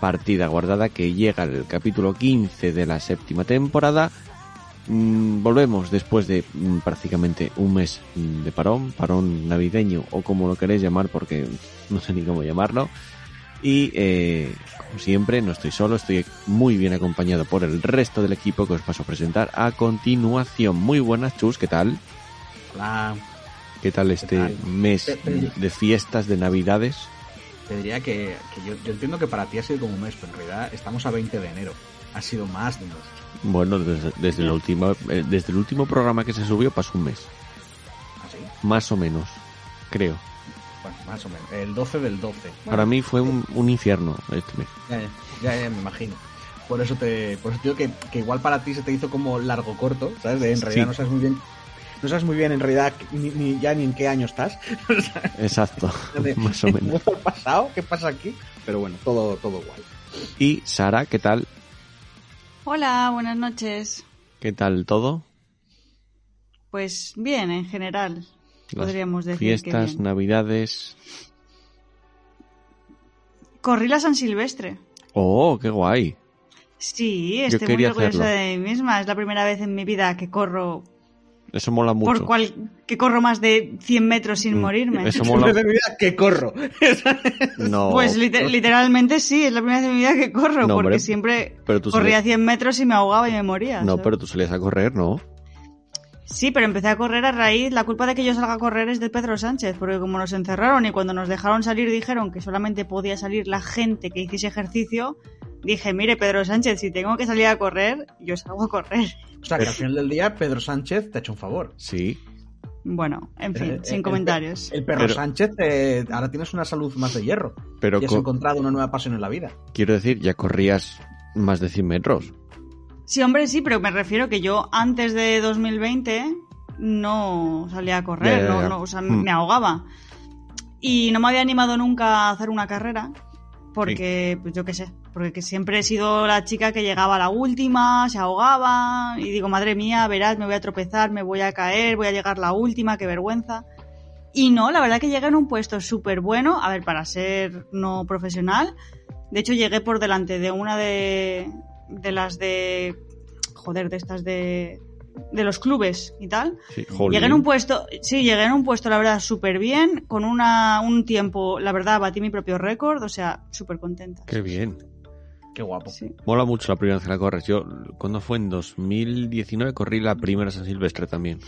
Partida Guardada que llega al capítulo 15 de la séptima temporada. Mm, volvemos después de mm, prácticamente un mes mm, de parón, parón navideño o como lo queréis llamar porque no sé ni cómo llamarlo. Y eh, como siempre, no estoy solo, estoy muy bien acompañado por el resto del equipo que os paso a presentar a continuación. Muy buenas, Chus, ¿qué tal? Hola. ¿Qué tal este tal? mes de fiestas, de navidades? Te diría que, que yo, yo entiendo que para ti ha sido como un mes, pero en realidad estamos a 20 de enero. Ha sido más de un mes. Bueno, desde, desde, el último, eh, desde el último programa que se subió pasó un mes, ¿Así? más o menos, creo. Bueno, más o menos. El 12 del 12. Para mí fue un, un infierno este mes. Ya, ya, ya, ya me imagino. Por eso te, por eso te digo que, que igual para ti se te hizo como largo corto, ¿sabes? En realidad Sí. no sabes muy bien. No sabes muy bien en realidad ni, ni ya ni en qué año estás. Exacto, más o menos. ¿Cómo ha pasado? ¿Qué pasa aquí? Pero bueno, todo, todo guay. Y Sara, ¿qué tal? Hola, buenas noches. ¿Qué tal todo? Pues bien, en general, Las podríamos decir Fiestas, que bien. navidades. Corrí la San Silvestre. Oh, qué guay. Sí, estoy quería muy orgullosa hacerlo. de mí misma. Es la primera vez en mi vida que corro Eso mola mucho. por cual que corro más de 100 metros sin Mm, morirme. Eso mola. de mi vida que corro. No, Pues liter- literalmente sí, es la primera vez en mi vida que corro, No, porque hombre, siempre pero tú corría salías- 100 metros y me ahogaba y me moría. No, ¿sabes? pero tú salías a correr, ¿no? Sí, pero empecé a correr a raíz. La culpa de que yo salga a correr es de Pedro Sánchez, porque como nos encerraron y cuando nos dejaron salir dijeron que solamente podía salir la gente que hiciese ejercicio, dije, mire Pedro Sánchez, si tengo que salir a correr, yo salgo a correr. O sea, que al final del día Pedro Sánchez te ha hecho un favor. Sí. Bueno, en fin, Eh, sin el- comentarios. El perro Pero- Sánchez, eh, ahora tienes una salud más de hierro. Pero y has co- encontrado una nueva pasión en la vida. quiero decir, ya corrías más de 100 metros. Sí, hombre, sí, pero me refiero que yo antes de 2020 no salía a correr, Ya, ya, no- ya. no, o sea, Mm. me ahogaba. Y no me había animado nunca a hacer una carrera, porque, pues yo qué sé, porque que siempre he sido la chica que llegaba a la última, se ahogaba, y digo, madre mía, verás, me voy a tropezar, me voy a caer, voy a llegar la última, qué vergüenza. Y no, la verdad que llegué en un puesto súper bueno, a ver, para ser no profesional. De hecho, llegué por delante de una de, de las de... Joder, de estas de... De los clubes y tal. Sí. Llegué en un puesto, sí, llegué en un puesto, la verdad, súper bien, con una, un tiempo, la verdad, batí mi propio récord, o sea, súper contenta. Qué bien. Qué guapo. Sí. Mola mucho la primera vez que la corres. Yo, cuando fue en 2019, corrí la primera San Silvestre también.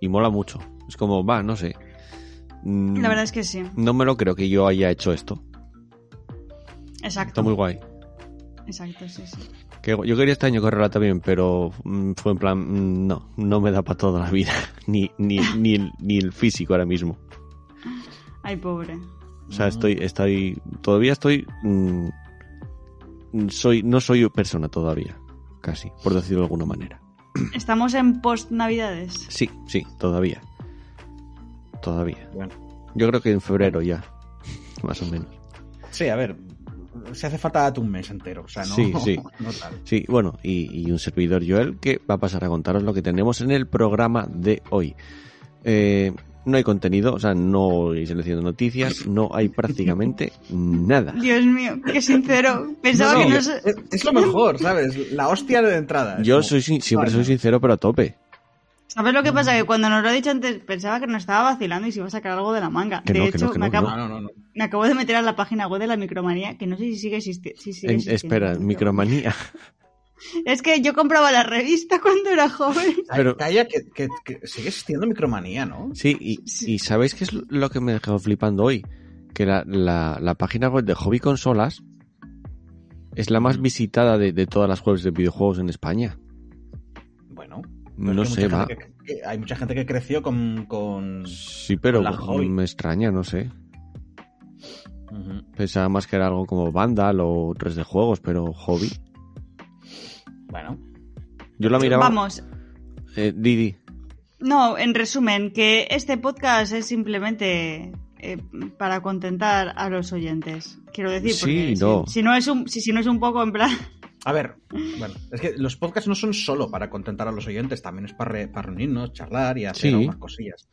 Y mola mucho. Es como, va, no sé. Mm, La verdad es que sí, No me lo creo que yo haya hecho esto. exacto. Está muy guay. Exacto, sí, sí. Que yo quería este año correrla también, pero mm, fue en plan, mm, no, no me da para toda la vida. Ni, ni, ni, el, ni el físico ahora mismo. Ay, pobre. O sea, estoy, estoy, todavía estoy, soy, no soy persona todavía. Casi, por decirlo de alguna manera. Estamos en post-navidades. Sí, sí, todavía. Todavía. Bueno. Yo creo que en febrero ya. Más o menos. Sí, a ver. Se hace falta un mes entero. O sea, no, Sí, sí. no tal. Sí, bueno, y, y un servidor Joel que va a pasar a contaros lo que tenemos en el programa de hoy. Eh, no hay contenido, o sea, no hay selección de noticias, no hay prácticamente nada. Dios mío, qué sincero. Pensaba No, que no, es, es lo mejor, ¿sabes? La hostia de entrada. Yo como, soy sin- siempre vale. soy sincero, pero a tope. ¿Sabes lo que pasa? Que cuando nos lo ha dicho antes pensaba que nos estaba vacilando y se iba a sacar algo de la manga. Que de no, que hecho, no, que me, acabo, No, no, no. no. me acabo de meter a la página web de la micromanía, que no sé si sigue, existi- si sigue En- existiendo. espera, micromanía. Es que yo compraba la revista cuando era joven. Pero- Calla, que, que- que sigue existiendo micromanía, ¿no? Sí, y, y ¿sabéis qué es lo que me dejó flipando hoy? Que la, la, la página web de Hobby Consolas es la más visitada de, de todas las webs de videojuegos en España. Bueno. No sé, va. gente que- que- hay mucha gente que creció con. con... Sí, pero La Hobby. me extraña, no sé. Pensaba más que era algo como Vandal o 3D juegos, pero hobby. Bueno, Yo la miraba. Vamos, Eh, Didi. no, en resumen, que este podcast es simplemente eh, para contentar a los oyentes. Quiero decir, porque Sí, no. si, si no es un, si, si no es un poco en plan. a ver, bueno, es que los podcasts no son solo para contentar a los oyentes, también es para, re- para reunirnos, charlar y hacer Sí. algunas cosillas.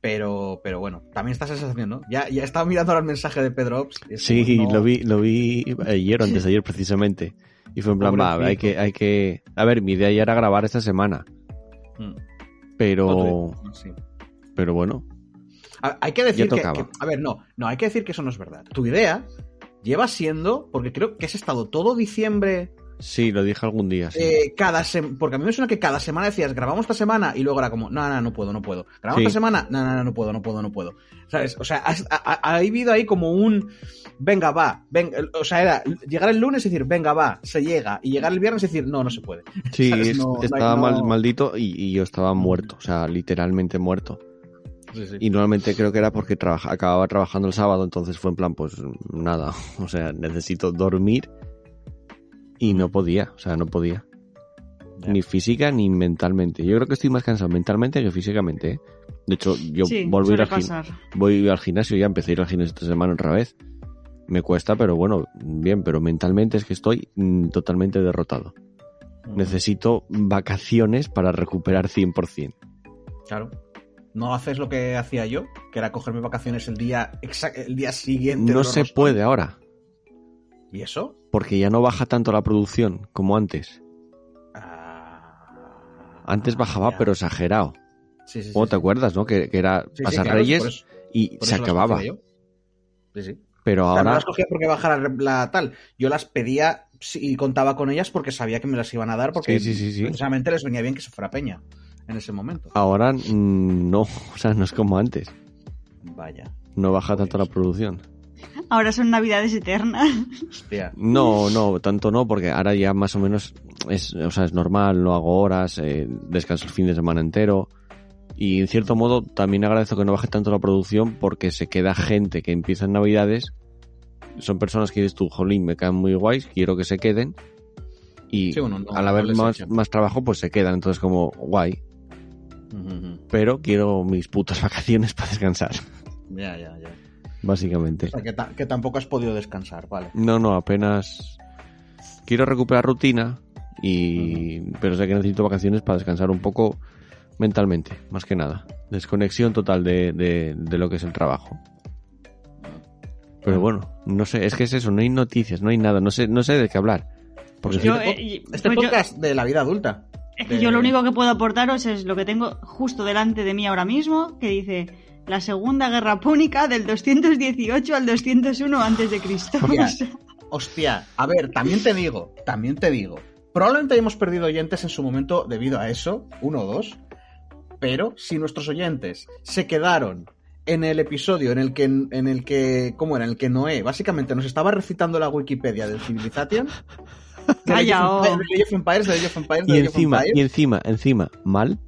Pero, pero bueno, también está esa sensación, ¿no? Ya, ya estaba mirando ahora el mensaje de Pedro Ops. Sí, como, no, lo vi, lo vi ayer o antes de ayer precisamente. Y fue en plan, va, hay que, hay que. A ver, mi idea ya era grabar esta semana. Mm. Pero. Sí. Pero bueno. A- Hay que decir Ya que, tocaba. que- A ver, no, no, hay que decir que eso no es verdad. Tu idea lleva siendo, porque creo que has estado todo diciembre Sí, lo dije algún día. Sí. eh, cada porque a mí me suena que cada semana decías, grabamos esta semana y luego era como, no, no, no puedo, no puedo. Grabamos Sí. esta semana, no, no, no, no puedo, no puedo, no puedo. ¿Sabes? O sea, has- ha, ha- ha habido ahí como un, venga, va, venga, o sea, era llegar el lunes y decir, venga, va, se llega, y llegar el viernes y decir, no, no se puede. Sí, estaba no- mal, maldito y, y yo estaba muerto. O sea, literalmente muerto. Y normalmente creo que era porque trabaja- acababa trabajando el sábado, entonces fue en plan, pues nada. O sea, necesito dormir y no podía. O sea, no podía. Ya. Ni física ni mentalmente. Yo creo que estoy más cansado mentalmente que físicamente. ¿eh? De hecho, yo sí, volví a ir suele al, pasar. voy al gimnasio, ya empecé a ir al gimnasio esta semana otra vez. Me cuesta, pero bueno, bien, pero mentalmente es que estoy mm, totalmente derrotado. Mm, Necesito vacaciones para recuperar 100%. Claro. No haces lo que hacía yo, que era cogerme vacaciones el día, el día siguiente. No se puede ahora, ¿Y eso? porque ya no baja tanto la producción como antes. Ah, Antes bajaba, ya. pero exagerado. Sí, sí, sí, ¿Cómo te sí. acuerdas, no? Que, que era pasar claro, Reyes por eso- y por se acababa. Sí, sí. Pero O sea, no ahora, las cogía porque bajara la tal. Yo las pedía y contaba con ellas porque sabía que me las iban a dar porque Sí, sí, sí, sí. precisamente les venía bien que se fuera peña en ese momento. ahora mm, no. O sea, no es como antes. Vaya. No baja tanto la producción. Ahora son navidades eternas. Hostia. No, no, tanto no, porque ahora ya más o menos es, o sea, es normal, no hago horas, eh, descanso el fin de semana entero. Y en cierto modo también agradezco que no baje tanto la producción porque se queda gente que empieza en Navidades. Son personas que dices tú, jolín, me caen muy guays, quiero que se queden. Y Sí, bueno, no- al haber más, trabajo, pues se quedan. Entonces como, guay. Pero quiero mis putas vacaciones para descansar, Ya, ya, ya. Básicamente. O sea, que, ta- que tampoco has podido descansar, vale. No, no, apenas quiero recuperar rutina y pero sé que necesito vacaciones para descansar un poco mentalmente, más que nada. Desconexión total de, de, de lo que es el trabajo. Pero bueno, no sé, es que es eso, no hay noticias, no hay nada, no sé, no sé de qué hablar. Porque Yo, Este, eh, este pues yo- podcast de la vida adulta. Es que de- yo lo único que puedo aportaros es lo que tengo justo delante de mí ahora mismo, que dice la Segunda Guerra Púnica del 218 al 201 antes de Cristo. Hostia. O sea, Hostia, a ver, también te digo, también te digo. Probablemente hayamos perdido oyentes en su momento debido a eso, uno o dos. Pero si nuestros oyentes se quedaron en el episodio en el que, en el que, ¿cómo era? En el que Noé básicamente nos estaba recitando la Wikipedia del Civilization. de Calla, Age of oh. Empires, de Age of Empires, de Age of Empires, de y encima, Empires. y encima, encima, mal.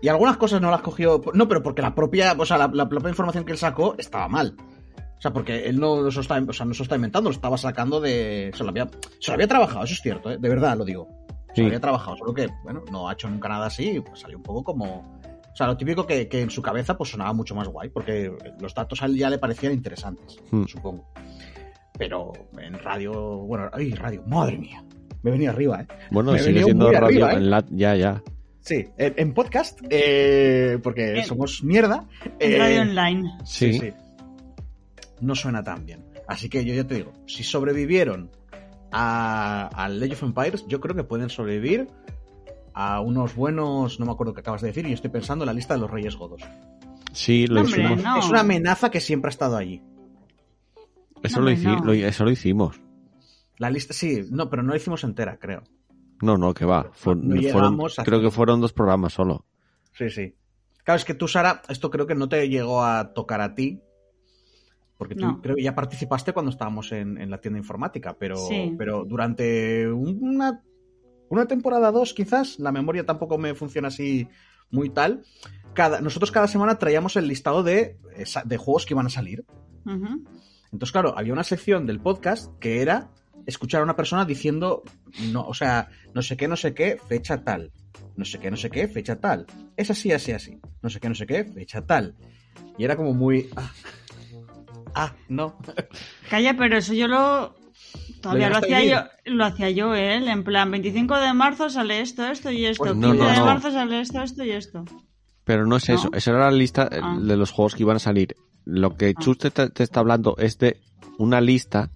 Y algunas cosas no las cogió. No, pero porque la propia, o sea, la, la propia información que él sacó estaba mal. O sea, porque él no, lo está, o sea, no se está inventando, lo estaba sacando de. Se lo había, se lo había trabajado, eso es cierto, ¿eh? de verdad lo digo. Se Sí. lo había trabajado, solo que, bueno, no ha hecho nunca nada así, y, pues salió un poco como. O sea, lo típico que, que en su cabeza pues sonaba mucho más guay, porque los datos a él ya le parecían interesantes, Hmm. supongo. Pero en radio, bueno, ay, radio, madre mía. Me venía arriba, ¿eh? Bueno, Me sigue siendo radio arriba, ¿eh? en la, ya, ya. Sí, en, en podcast, eh, porque En- somos mierda. en eh, radio online. Sí. No suena tan bien. Así que yo ya te digo, si sobrevivieron a, al Age of Empires, yo creo que pueden sobrevivir a unos buenos, no me acuerdo qué acabas de decir, y estoy pensando en la lista de los Reyes Godos. Sí, lo Hombre, hicimos. no. Es una amenaza que siempre ha estado allí. Eso, No, lo, hici- no. lo- eso lo hicimos. La lista, sí, no, pero no la hicimos entera, creo. No, no, que va. Fue- No fueron, llegamos a- creo que fueron dos programas solo. Sí, sí. Claro, es que tú, Sara, esto creo que no te llegó a tocar a ti. Porque tú No. creo que ya participaste cuando estábamos en, en la tienda informática, pero, Sí. pero durante una, una temporada dos, quizás, la memoria tampoco me funciona así muy tal. Cada, nosotros cada semana traíamos el listado de, juegos que iban a salir. Entonces, claro, había una sección del podcast que era escuchar a una persona diciendo, no, o sea, no sé qué, no sé qué, fecha tal. No sé qué, no sé qué, fecha tal. Es así, así, así. No sé qué, no sé qué, fecha tal. Y era como muy... Ah, ah no. Calla, pero eso yo lo... Todavía Lo hacía yo, lo hacía yo, él, en plan 25 de marzo sale esto, esto y esto, Pues 15 no, no, de no. marzo sale esto, esto y esto. Pero no es ¿No? eso. Esa era la lista eh, Ah. de los juegos que iban a salir. Lo que Ah. Chus te, te está hablando es de una lista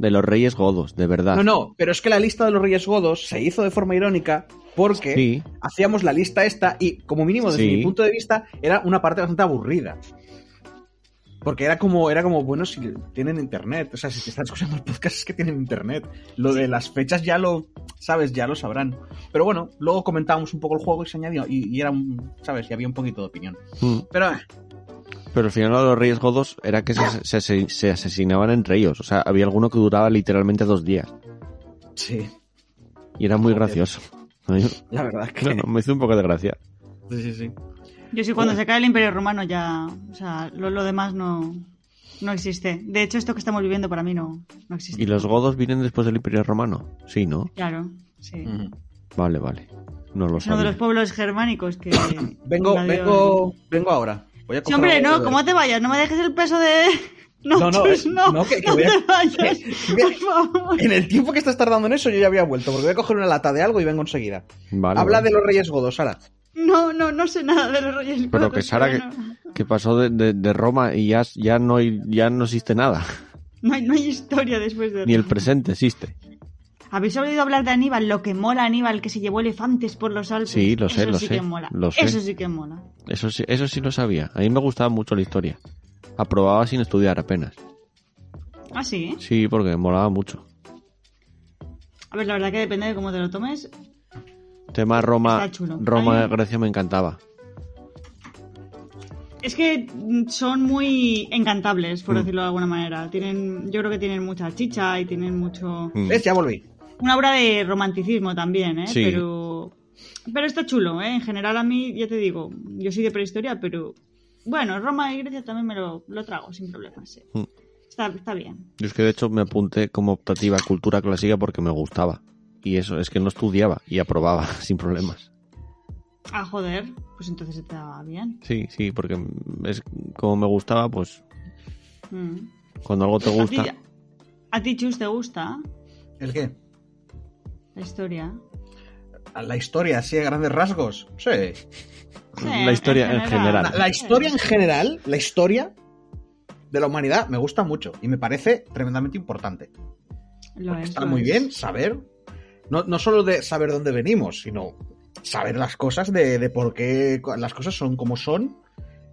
de los Reyes Godos, de verdad. No, no, pero es que la lista de los Reyes Godos se hizo de forma irónica porque Sí, hacíamos la lista esta y, como mínimo, desde Sí. mi punto de vista, era una parte bastante aburrida. Porque era como, era como, bueno, si tienen internet. O sea, si te están escuchando el podcast es que tienen internet. Lo de las fechas ya lo, sabes, ya lo sabrán. Pero bueno, luego comentábamos un poco el juego y se añadió. Y, y era un, sabes, y había un poquito de opinión. Mm. Pero, pero al final los Reyes Godos era que se, se- se- se asesinaban entre ellos. O sea, había alguno que duraba literalmente dos días. sí, Y era muy gracioso. La verdad es que. No, no, me hizo un poco de gracia. Sí, sí, sí. Yo sí, cuando se cae el Imperio Romano ya, o sea, lo, lo demás no, no existe. De hecho, esto que estamos viviendo para mí no, no existe. ¿Y los Godos vienen después del Imperio Romano? Sí, ¿no? Claro, sí. Ujú. Vale, vale. No lo Es uno de los pueblos germánicos que... Vengo, vengo, vengo ahora. Voy a Sí, coger hombre, no, ¿cómo te vayas? No me dejes el peso de... No, No, no, Chus, eh, no, no, que- que no voy a- te vayas, que voy a- por favor. En el tiempo que estás tardando en eso, yo ya había vuelto, porque voy a coger una lata de algo y vengo enseguida. Vale, Habla vale. de los Reyes Godos, Sara. No, no, no sé nada de los Reyes Pero Godos, que Sara, pero que, no. que pasó de, de- de Roma y ya, ya, no, hay- ya no existe nada. No hay, no hay historia después de Ni el Roma. presente existe. ¿Habéis oído hablar de Aníbal? Lo que mola Aníbal, que se llevó elefantes por los Alpes. Sí, lo sé, Eso lo sí sé, que mola. lo sé. Eso sí que mola. Eso sí, eso sí lo sabía. A mí me gustaba mucho la historia. Aprobaba sin estudiar apenas. Ah, sí. Sí, porque molaba mucho. A ver, la verdad que depende de cómo te lo tomes. Tema Roma, Está chulo. Roma, Grecia me encantaba. Es que son muy encantables, por Mm. decirlo de alguna manera. Tienen, yo creo que tienen mucha chicha y tienen mucho... Mm. ¿Ves? Ya volví. Una obra de romanticismo también, ¿eh? Sí. Pero... Pero está chulo, ¿eh? En general a mí, ya te digo, yo soy de prehistoria, pero... Bueno, Roma y Grecia también me lo, lo trago sin problemas, sí. Mm. Está, está bien. Yo es que de hecho me apunté como optativa a cultura clásica porque me gustaba. Y eso, es que no estudiaba y aprobaba sin problemas. Ah, joder, pues entonces está bien. Sí, sí, porque es como me gustaba, pues Mm. cuando algo te ¿A ti, gusta. a ti, Chus, te gusta ¿El qué? La historia? La historia, así a grandes rasgos. Sí. Sí, La historia en general. La, la historia en general, la historia de la humanidad me gusta mucho y me parece tremendamente importante. Lo es, Está lo muy es. bien saber, no, no solo de saber dónde venimos, sino saber las cosas de, de por qué las cosas son como son,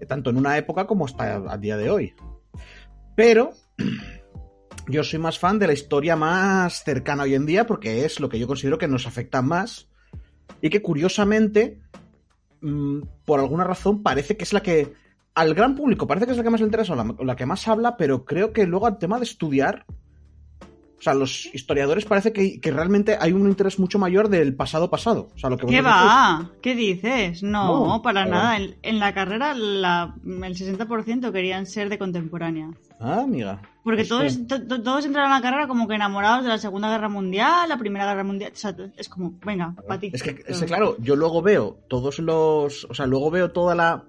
tanto en una época como hasta a día de hoy. Pero yo soy más fan de la historia más cercana hoy en día porque es lo que yo considero que nos afecta más. Y que curiosamente, mm, por alguna razón, parece que es la que al gran público parece que es la que más le interesa o la, que más habla, pero creo que luego al tema de estudiar o sea, los historiadores parece que, que realmente hay un interés mucho mayor del pasado pasado. O sea, lo que ¿Qué va? ¿Qué dices? No, No, para nada. En, en la carrera la, el 60% querían ser de contemporánea. Ah, amiga. Porque Pues, todos, to- to- todos entraron a la carrera como que enamorados de la Segunda Guerra Mundial, la Primera Guerra Mundial. O sea, es como, venga, para ti. Es que, es que, claro, yo luego veo todos los. O sea, luego veo toda la,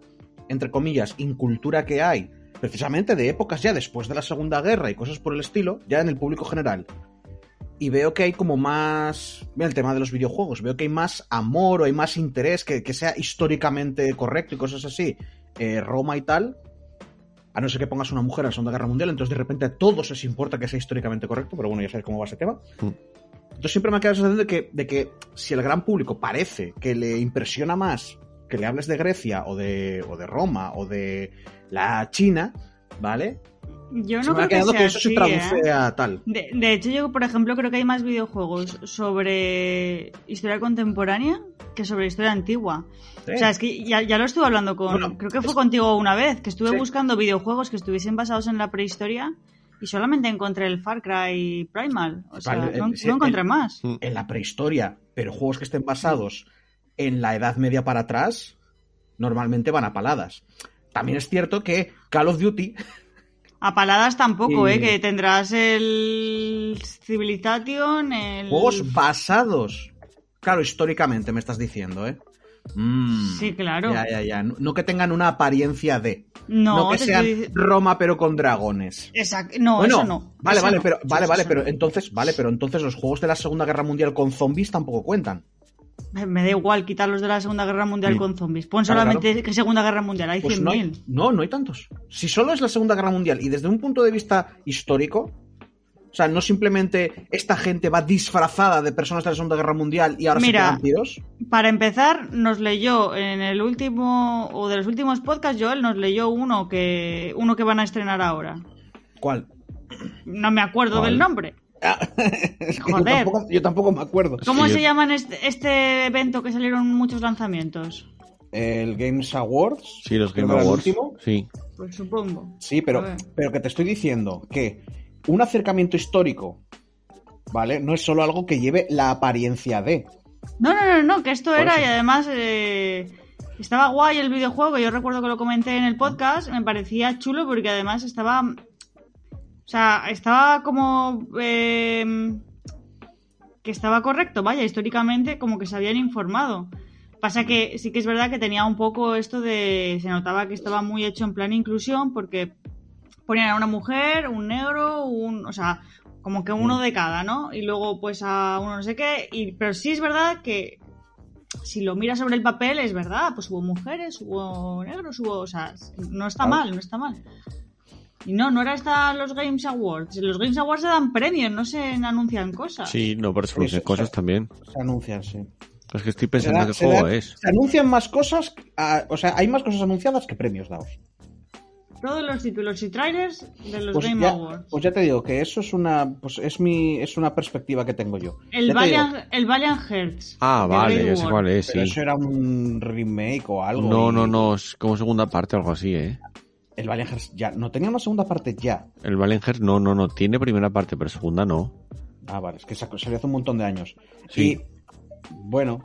entre comillas, incultura que hay, precisamente de épocas ya después de la Segunda Guerra y cosas por el estilo, ya en el público general. Y veo que hay como más. Mira, el tema de los videojuegos. Veo que hay más amor o hay más interés que, que sea históricamente correcto y cosas así. Eh, Roma y tal. A no ser que pongas una mujer en la Segunda Guerra Mundial, entonces de repente a todos les importa que sea históricamente correcto, pero bueno, ya sabes cómo va ese tema. Mm. Entonces siempre me ha quedado la sensación de que, de que si el gran público parece que le impresiona más que le hables de Grecia o de, o de Roma o de la China, ¿vale? Yo se no me ha creo que quedado sea que eso se traduce ¿eh? a tal. De, de hecho, yo, por ejemplo, creo que hay más videojuegos sobre historia contemporánea que sobre historia antigua. Sí. O sea, es que ya, ya lo estuve hablando con... Bueno, creo que fue es- contigo una vez, que estuve Sí. buscando videojuegos que estuviesen basados en la prehistoria y solamente encontré el Far Cry Primal. O sea, Vale, no, eh, sí, no encontré el- más. en la prehistoria, pero juegos que estén basados en la Edad Media para atrás, normalmente van a paladas. También es cierto que Call of Duty A paladas tampoco, ¿eh? Que tendrás el Civilization, el... Juegos basados. Claro, históricamente me estás diciendo, ¿eh? Mm. Sí, claro. Ya, ya, ya. No, no que tengan una apariencia de. No, que te sean estoy Roma pero con dragones. Exacto. No, bueno, eso no. vale, Eso vale, no. pero vale, Eso vale, no. pero entonces, vale, pero entonces los juegos de la Segunda Guerra Mundial con zombies tampoco cuentan. Me- da igual quitarlos de la Segunda Guerra Mundial Sí. con zombies. Pon Claro, solamente que Segunda Guerra Mundial, hay Pues no hay, 100.000. no, no hay tantos. Si solo es la Segunda Guerra Mundial y desde un punto de vista histórico, o sea, no simplemente esta gente va disfrazada de personas de la Segunda Guerra Mundial y ahora Mira. se. Para empezar, nos leyó en el último, o de los últimos podcasts, Joel nos leyó uno que, uno que van a estrenar ahora. ¿Cuál? No me acuerdo ¿Cuál? del nombre. Es que yo, Joder. tampoco, yo tampoco me acuerdo. ¿Cómo Sí, se yo- llama en este, este evento que salieron muchos lanzamientos? El Games Awards. Sí, los creo Game que era el Awards. último. Sí. Pues supongo. Sí, pero, pero que te estoy diciendo que un acercamiento histórico, ¿vale? No es solo algo que lleve la apariencia de. No, no, no, no, que esto Por era eso. y además eh, estaba guay el videojuego. Yo recuerdo que lo comenté en el podcast. Me parecía chulo porque además estaba. O sea, estaba como. eh, que estaba correcto, vaya, históricamente, como que se habían informado. Pasa que sí que es verdad que tenía un poco esto de. Se notaba que estaba muy hecho en plan inclusión porque ponían a una mujer, un negro, un. O sea, como que uno de cada, ¿no? Y luego, pues a uno no sé qué. Y, pero sí es verdad que si lo miras sobre el papel, es verdad. Pues hubo mujeres, hubo negros, hubo. O sea, no está mal, no está mal. Y no, no era hasta los Games Awards. Los Games Awards se dan premios, no se anuncian cosas. Sí, no, pero se sí, cosas también. Se anuncian, sí. Es que estoy pensando da- qué juego da- es. Se anuncian más cosas, o sea, hay más cosas anunciadas que premios dados. Todos los títulos y trailers de los Pues Game ya, Awards. pues ya te digo que eso es una, pues es mi, es una perspectiva que tengo yo. El Valiant, el Valiant Hearts. Ah, vale, ya sé War. cuál es, pero sí. eso era un remake o algo. No, y no, no, es como segunda parte o algo así, ¿eh? El Valiant Hearts ya, no tenía una segunda parte ya. El Valenger no, no, no, tiene primera parte, pero segunda no. Ah, vale, es que salió hace un montón de años. Sí. Y, bueno,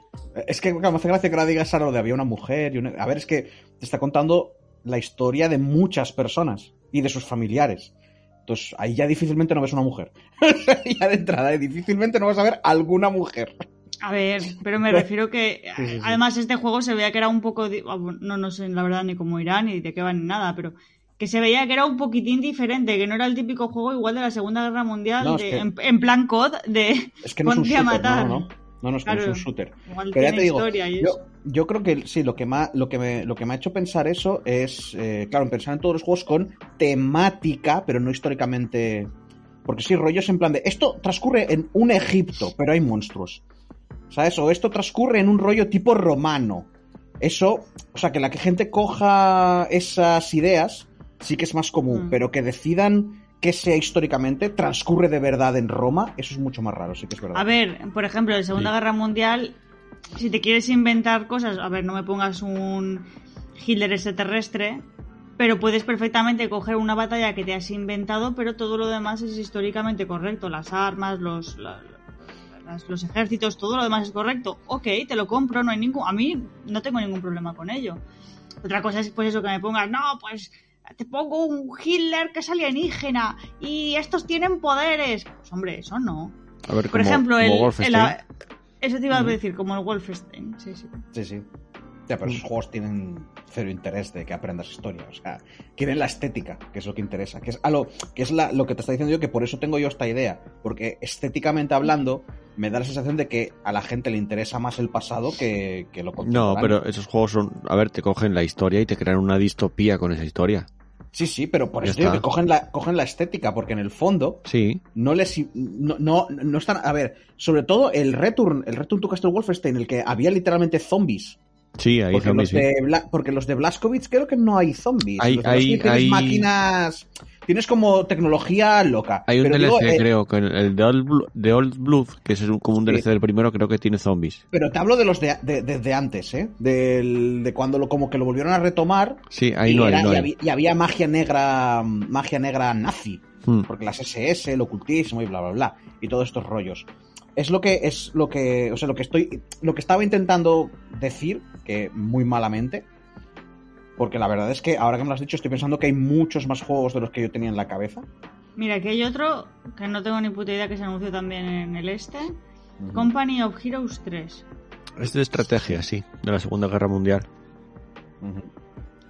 es que me hace gracia que ahora digas algo de había una mujer y una... A ver, es que te está contando la historia de muchas personas y de sus familiares. Entonces, ahí ya difícilmente no ves una mujer. ya de entrada, ¿eh? difícilmente no vas a ver alguna mujer. A ver, pero me refiero que Sí, sí, sí. además este juego se veía que era un poco ah, no no sé la verdad ni cómo irá ni de qué va ni nada, pero que se veía que era un poquitín diferente, que no era el típico juego igual de la Segunda Guerra Mundial No, es de- que- en, en plan COD de Es que no es un ponte a shooter, matar. no, no, no. No, es que no es un shooter. Igual Pero ya tiene te digo, yo, yo creo que sí, lo que me ha, lo que me, lo que me ha hecho pensar eso es, eh, claro, pensar en todos los juegos con temática, pero no históricamente. Porque sí, rollos en plan de. Esto transcurre en un Egipto, pero hay monstruos. ¿Sabes? O esto transcurre en un rollo tipo romano. Eso, o sea, que la que gente coja esas ideas sí que es más común, Mm. pero que decidan que sea históricamente, transcurre de verdad en Roma, eso es mucho más raro, sí que es verdad. A ver, por ejemplo, en Segunda Sí. Guerra Mundial, si te quieres inventar cosas, a ver, no me pongas un Hitler extraterrestre, pero puedes perfectamente coger una batalla que te has inventado, pero todo lo demás es históricamente correcto. Las armas, los, la- las- los ejércitos, todo lo demás es correcto. Ok, te lo compro, no hay ningún, a mí no tengo ningún problema con ello. Otra cosa es pues eso que me pongas, no, pues te pongo un Hitler que es alienígena y estos tienen poderes. Pues hombre, eso no. A ver, Por como, ejemplo, como el, Wolfenstein. el- eso te iba a decir, como el Wolfenstein. Sí, sí. Sí, sí. Ya, pero esos juegos tienen cero interés de que aprendas historia. O sea, quieren la estética, que es lo que interesa. Que es, a lo, que es la- lo que te está diciendo yo, que por eso tengo yo esta idea. Porque estéticamente hablando, me da la sensación de que a la gente le interesa más el pasado que, que lo No, contemporáneo. pero esos juegos son, a ver, te cogen la historia y te crean una distopía con esa historia. Sí, sí, pero por Ya eso digo que cogen la, cogen la estética, porque en el fondo Sí, no les no, no, no están a ver sobre todo el Return el Return to Castle Wolfenstein el que había literalmente zombies sí, ahí porque, zombies, los sí. de Bla- porque los de Blazkowicz creo que no hay zombies Hay- Los hay- hay- máquinas tienes como tecnología loca Hay un pero DLC, digo, eh, creo, que el de Old, Blo- de Old Blood, que es un- como un Sí. DLC del primero, creo que tiene zombies. pero te hablo de los de, de, antes eh Del- de cuando lo como que lo volvieron a retomar Sí, ahí y, no hay, era- no y había, y había magia negra magia negra nazi Hmm. porque las SS, el ocultismo y bla bla bla y todos estos rollos. Es lo que es lo que, o sea, lo que estoy lo que estaba intentando decir que muy malamente Porque la verdad es que ahora que me lo has dicho, estoy pensando que hay muchos más juegos de los que yo tenía en la cabeza. Mira, aquí hay otro que no tengo ni puta idea que se anunció también en el este. Company of Heroes 3. Es de estrategia, sí, de la Segunda Guerra Mundial.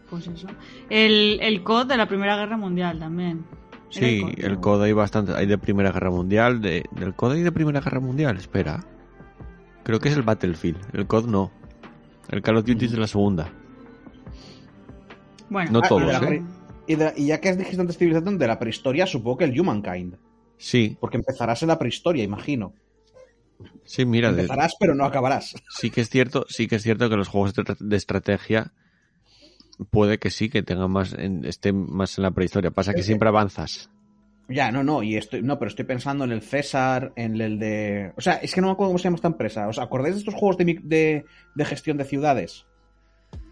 Pues eso. El, el COD de la Primera Guerra Mundial también. Sí, COD, el. COD hay bastante. Hay de Primera Guerra Mundial. De, ¿Del COD hay de Primera Guerra Mundial? Espera. Creo que es el Battlefield. El COD no. El Call of Duty es de la Segunda. Bueno, No Ah, todos, ¿eh? Y, de- y ya que has dijiste antes civilización, de la prehistoria, supongo que el Humankind. Sí, Porque empezarás en la prehistoria, imagino. sí, mira. de- Empezarás, pero no acabarás. sí que es cierto, sí que es cierto que los juegos de, de estrategia puede que sí, que tengan más, en- estén más en la prehistoria. Pasa que siempre avanzas. Ya, no, no, y estoy, no, pero estoy pensando en el César, en el de. O sea, es que no me acuerdo cómo se llama esta empresa. ¿Os acordáis de estos juegos de, mi- de, de gestión de ciudades?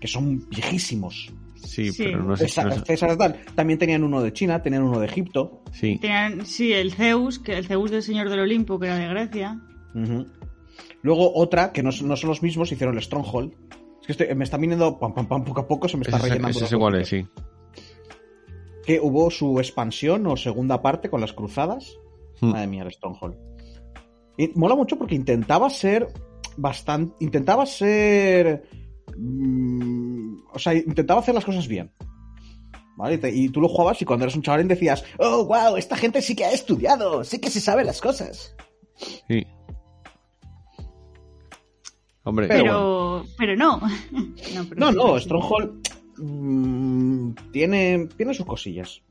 Que son viejísimos. Sí, Sí. pero no sé. César, no sé- César tal. También tenían uno de China, tenían uno de Egipto. sí, tenían, sí, el Zeus, que el Zeus del Señor del Olimpo, que era de Grecia. Luego otra, que no, son- no son los mismos, hicieron el Stronghold. Es que estoy- me está viniendo pam, pam, pam, poco a poco, se me está rellenando. ese igual, sí. Que hubo su expansión o segunda parte con las cruzadas. Hmm. Madre mía, el Stronghold. Y mola mucho porque intentaba ser bastante. Intentaba ser. Mm, o sea, intentaba hacer las cosas bien. ¿Vale? Y te- Y tú lo jugabas y cuando eras un chavalín decías, oh, wow, esta gente sí que ha estudiado, sí que se sabe las cosas. Sí. Hombre, Pero Pero, pero, no. no, pero No. Stronghold mm, tiene, tiene sus cosillas.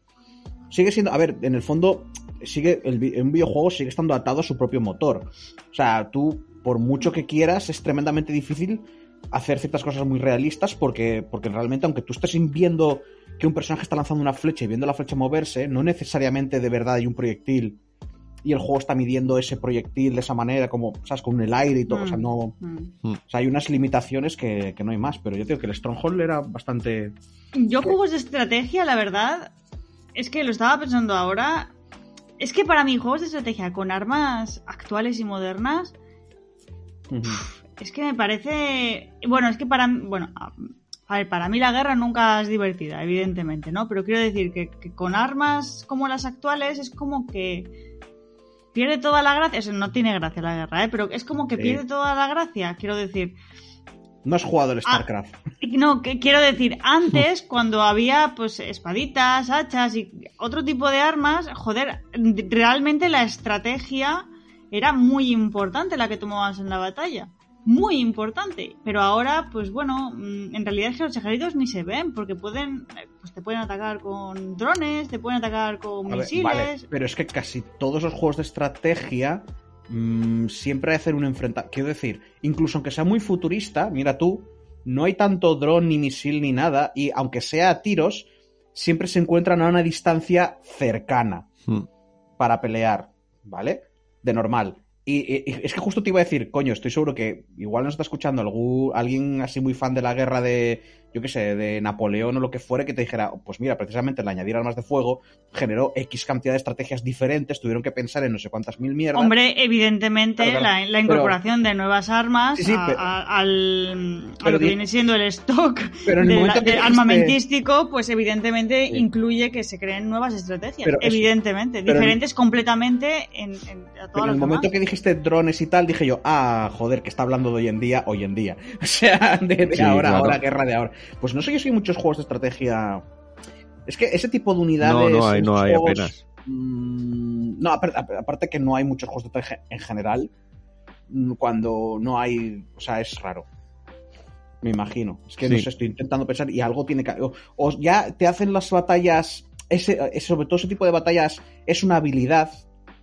Sigue siendo, a ver, en el fondo, sigue el, un videojuego sigue estando atado a su propio motor. O sea, tú, por mucho que quieras, es tremendamente difícil hacer ciertas cosas muy realistas porque, porque realmente, aunque tú estés viendo que un personaje está lanzando una flecha y viendo la flecha moverse, no necesariamente de verdad hay un proyectil y el juego está midiendo ese proyectil de esa manera, como, ¿sabes? Con el aire y todo. O sea, Mm. no, Mm. o sea, hay unas limitaciones que, que no hay más, pero yo creo que el Stronghold era bastante... Yo juegos de estrategia, la verdad, es que lo estaba pensando ahora. Es que para mí, juegos de estrategia con armas actuales y modernas, es que me parece. Bueno, es que para. Bueno, a, ver, para mí la guerra nunca es divertida, evidentemente, ¿no? Pero quiero decir que, que con armas como las actuales es como que. Pierde toda la gracia. O sea, no tiene gracia la guerra, ¿eh? Pero es como que Sí. pierde toda la gracia. Quiero decir. No has jugado el Ah. StarCraft. No, que quiero decir, antes, cuando había pues espaditas, hachas y otro tipo de armas, joder, realmente la estrategia era muy importante la que tomabas en la batalla. Muy importante. Pero ahora, pues bueno, mm, en realidad es que los ejércitos ni se ven, porque pueden, eh, pues te pueden atacar con drones, te pueden atacar con A ver, misiles. vale, pero es que casi todos los juegos de estrategia mm, siempre hacen un enfrentamiento. Quiero decir, incluso aunque sea muy futurista, mira tú, no hay tanto dron ni misil ni nada, y aunque sea a tiros, siempre se encuentran a una distancia cercana Hmm. para pelear, ¿vale? De normal. Y, y- es que justo te iba a decir, coño, estoy seguro que igual nos está escuchando alguien así muy fan de la guerra de, yo qué sé, de Napoleón o lo que fuere, que te dijera, pues mira, precisamente el añadir armas de fuego generó X cantidad de estrategias diferentes, tuvieron que pensar en no sé cuántas mil mierdas. Hombre, evidentemente Claro, claro. La, la incorporación de nuevas armas Sí, sí, a, pero- a- al, a pero lo que viene siendo el stock Pero en el de la- armamentístico, pues evidentemente Sí. incluye que se creen nuevas estrategias. Eso- evidentemente, en- diferentes completamente en, en- a todas en el momento demás. que dijiste drones y tal, dije yo, ah, joder, que está hablando de hoy en día, hoy en día. O sea, de, de Sí, ahora, claro. ahora, guerra de ahora. Pues no sé yo si hay muchos juegos de estrategia. Es que ese tipo de unidades. No, no hay, no hay juegos, apenas. mm, no, apar- apar- aparte que no hay muchos juegos de estrategia en general. mm, Cuando no hay. O sea, es raro. Me imagino. Es que no sé, estoy intentando pensar y algo tiene que. O, o ya te hacen las batallas. Ese, ese- sobre todo ese tipo de batallas es una habilidad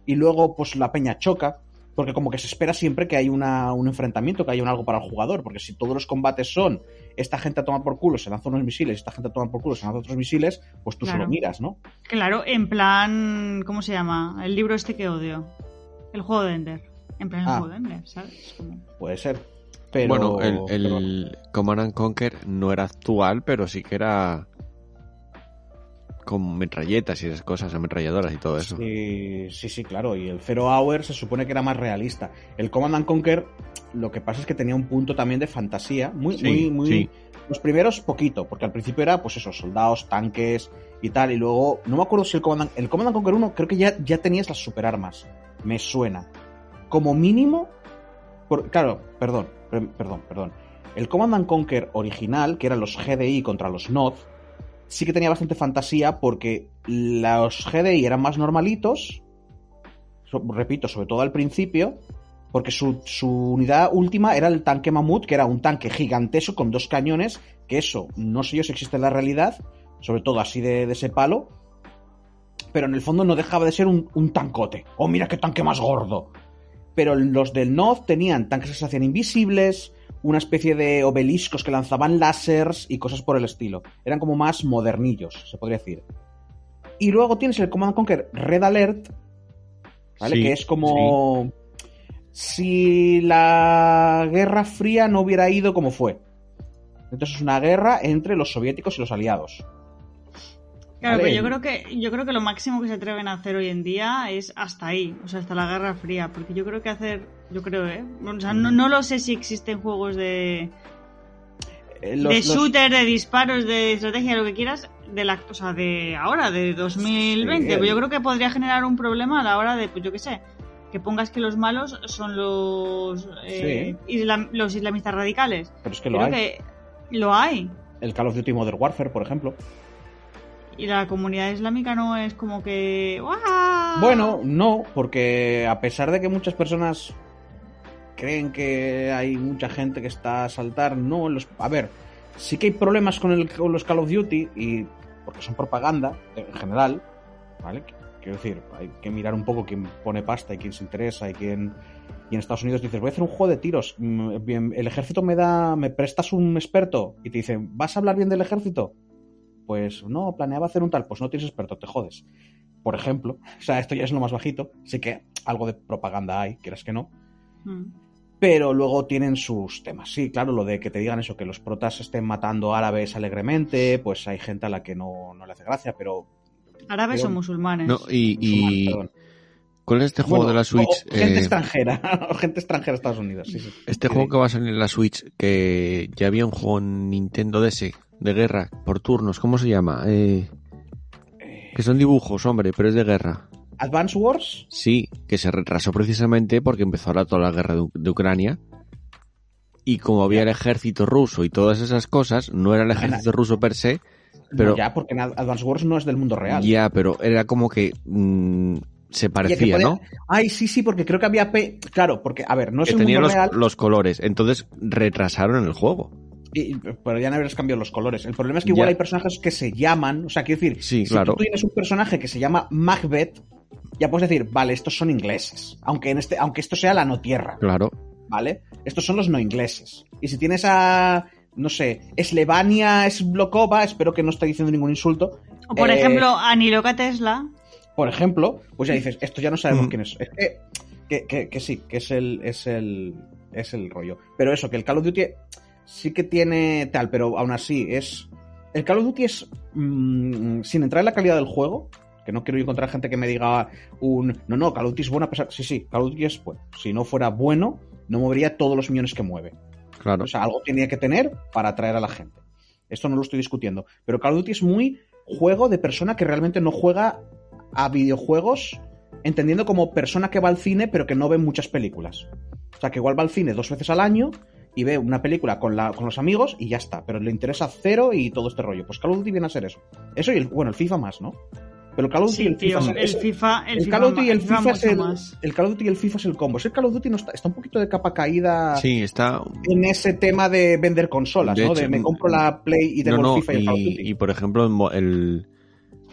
y luego pues la peña choca. Porque como que se espera siempre que hay una, un enfrentamiento, que haya un algo para el jugador. Porque si todos los combates son esta gente a tomar por culo, se lanza unos misiles, esta gente a tomar por culo, se lanza otros misiles, pues tú Claro. solo miras, ¿no? Claro, en plan, ¿cómo se llama? El libro este que odio. El juego de Ender. En plan, el Ah. juego de Ender, ¿sabes? Como- Puede ser. Pero, bueno, el, pero- el Command and Conquer no era actual, pero sí que era con metralletas y esas cosas, ametralladoras y todo eso. Sí, sí, sí, claro. Y el Zero Hour se supone que era más realista. El Command and Conquer, lo que pasa es que tenía un punto también de fantasía, muy, Sí, muy, muy, sí. Los primeros, poquito, porque al principio era, pues eso, soldados, tanques y tal, y luego, no me acuerdo si el Command, el Command Conquer 1 creo que ya, ya tenías las superarmas, me suena. Como mínimo, por- claro, perdón, per- perdón, perdón. El Command and Conquer original, que eran los GDI contra los NOD, sí que tenía bastante fantasía porque los GDI eran más normalitos, repito, sobre todo al principio, porque su, su unidad última era el tanque Mamut, que era un tanque gigantesco con dos cañones, que eso no sé yo si existe en la realidad, sobre todo así de, de ese palo, pero en el fondo no dejaba de ser un, un tancote. ¡Oh, mira qué tanque más gordo! Pero los del Nod tenían tanques que se hacían invisibles, una especie de obeliscos que lanzaban láseres y cosas por el estilo. Eran como más modernillos, se podría decir. Y luego tienes el Command Conquer Red Alert, ¿vale? Sí, que es como si la Guerra Fría no hubiera ido como fue. Entonces es una guerra entre los soviéticos y los aliados. Claro, pero yo creo que yo creo que lo máximo que se atreven a hacer hoy en día es hasta ahí, o sea, hasta la Guerra Fría, porque yo creo que hacer, yo creo, ¿eh? O sea, no, no lo sé si existen juegos de, Eh, los- de los- shooter, de disparos, de estrategia, lo que quieras, de la, o sea, de ahora, de 2020. Sí, Pero yo el- creo que podría generar un problema a la hora de, pues yo qué sé, que pongas que los malos son los eh, islam- los islamistas radicales. Pero es que lo creo hay. que lo hay. El Call of Duty Modern Warfare, por ejemplo. Y la comunidad islámica no es como que. ¡guau! Bueno, no, porque a pesar de que muchas personas creen que hay mucha gente que está a saltar, no, los, a ver, sí que hay problemas con, el, con los Call of Duty y porque son propaganda en general, ¿vale? Quiero decir, hay que mirar un poco quién pone pasta y quién se interesa y quién y en Estados Unidos dices, voy a hacer un juego de tiros, mm, el ejército me da, me prestas un experto y te dicen, ¿vas a hablar bien del ejército? Pues no, planeaba hacer un tal, pues no tienes experto, te jodes por ejemplo. O sea, esto ya es lo más bajito. Sí que algo de propaganda hay, quieras que no. Mm. Pero luego tienen sus temas. Sí, claro, lo de que te digan eso, que los protas estén matando árabes alegremente, pues hay gente a la que no, no le hace gracia, pero... Árabes Pero- o musulmanes. No, y. ¿cuál es este juego Bueno, de la Switch? o gente Eh, extranjera, o gente extranjera a Estados Unidos, sí, sí. este Sí, juego que va a salir en la Switch, que ya había un juego en Nintendo DS de guerra por turnos, ¿cómo se llama? Eh, que son dibujos, hombre, pero es de guerra. Advance Wars, Sí, que se retrasó precisamente porque empezó ahora toda la guerra de, de Ucrania. Y como había el ejército ruso y todas esas cosas, no era el ejército ruso per se, Pero- no, ya, porque Advance Wars no es del mundo real. ya, pero era como que mm, se parecía, podía- ¿no? Ay, sí, sí, porque creo que había... pe- Claro, porque, a ver, no es Que el tenía mundo los, real... los colores. Entonces retrasaron el juego. Y- pero ya no habrías cambiado los colores. El problema es que igual Ya. hay personajes que se llaman, o sea, quiero decir, Sí, si claro. tú tienes un personaje que se llama Macbeth, ya puedes decir, vale, estos son ingleses, aunque en este, aunque esto sea la no tierra, Claro. ¿vale? Estos son los no ingleses. Y si tienes a, no sé, Slevania Sblokova, espero que no esté diciendo ningún insulto, O por eh, ejemplo, Aniloka Tesla. por ejemplo, pues ya dices, esto ya no sabemos Mm. quién es. Es que, que, que- que sí, que es el, es el, es el rollo. Pero eso, que el Call of Duty sí que tiene tal, pero aún así es, el Call of Duty es, mm, sin entrar en la calidad del juego, que no quiero encontrar gente que me diga un, no, no, Call of Duty es bueno, a pesar, sí, sí, Call of Duty es bueno. Si no fuera bueno, no movería todos los millones que mueve. Claro. O sea, algo tenía que tener para atraer a la gente. Esto no lo estoy discutiendo. Pero Call of Duty es muy juego de persona que realmente no juega a videojuegos, entendiendo como persona que va al cine, pero que no ve muchas películas. O sea, que igual va al cine dos veces al año y ve una película con, la, con los amigos y ya está. Pero le interesa cero y todo este rollo. Pues Call of Duty viene a ser eso. Eso y el, bueno, el FIFA más, ¿no? Pero Call of Duty y Sí, el tío, FIFA, el es- FIFA, el, el FIFA Call of Duty y el FIFA FIFA es el, más. el Call of Duty y el FIFA es el combo. Es el Call of Duty no está, está un poquito de capa caída Sí, está. en ese tema de vender consolas, De ¿no? hecho, de me compro la Play y tengo no, no, el FIFA y el Call of Duty. y, y, por ejemplo, el,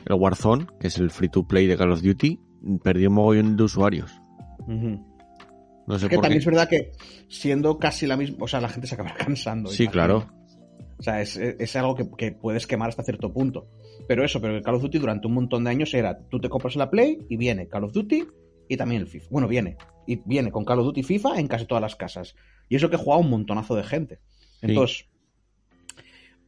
el, Warzone, que es el free to play de Call of Duty, perdió un mogollón de usuarios. Ujú. No sé que por también qué. es verdad que siendo casi la misma, o sea, la gente se acaba cansando. Sí, claro. O sea, es, es algo que, que puedes quemar hasta cierto punto. Pero eso, pero el Call of Duty durante un montón de años era, tú te compras la Play y viene Call of Duty y también el FIFA. Bueno, viene. Y viene con Call of Duty FIFA en casi todas las casas. Y eso que juega un montonazo de gente. Entonces,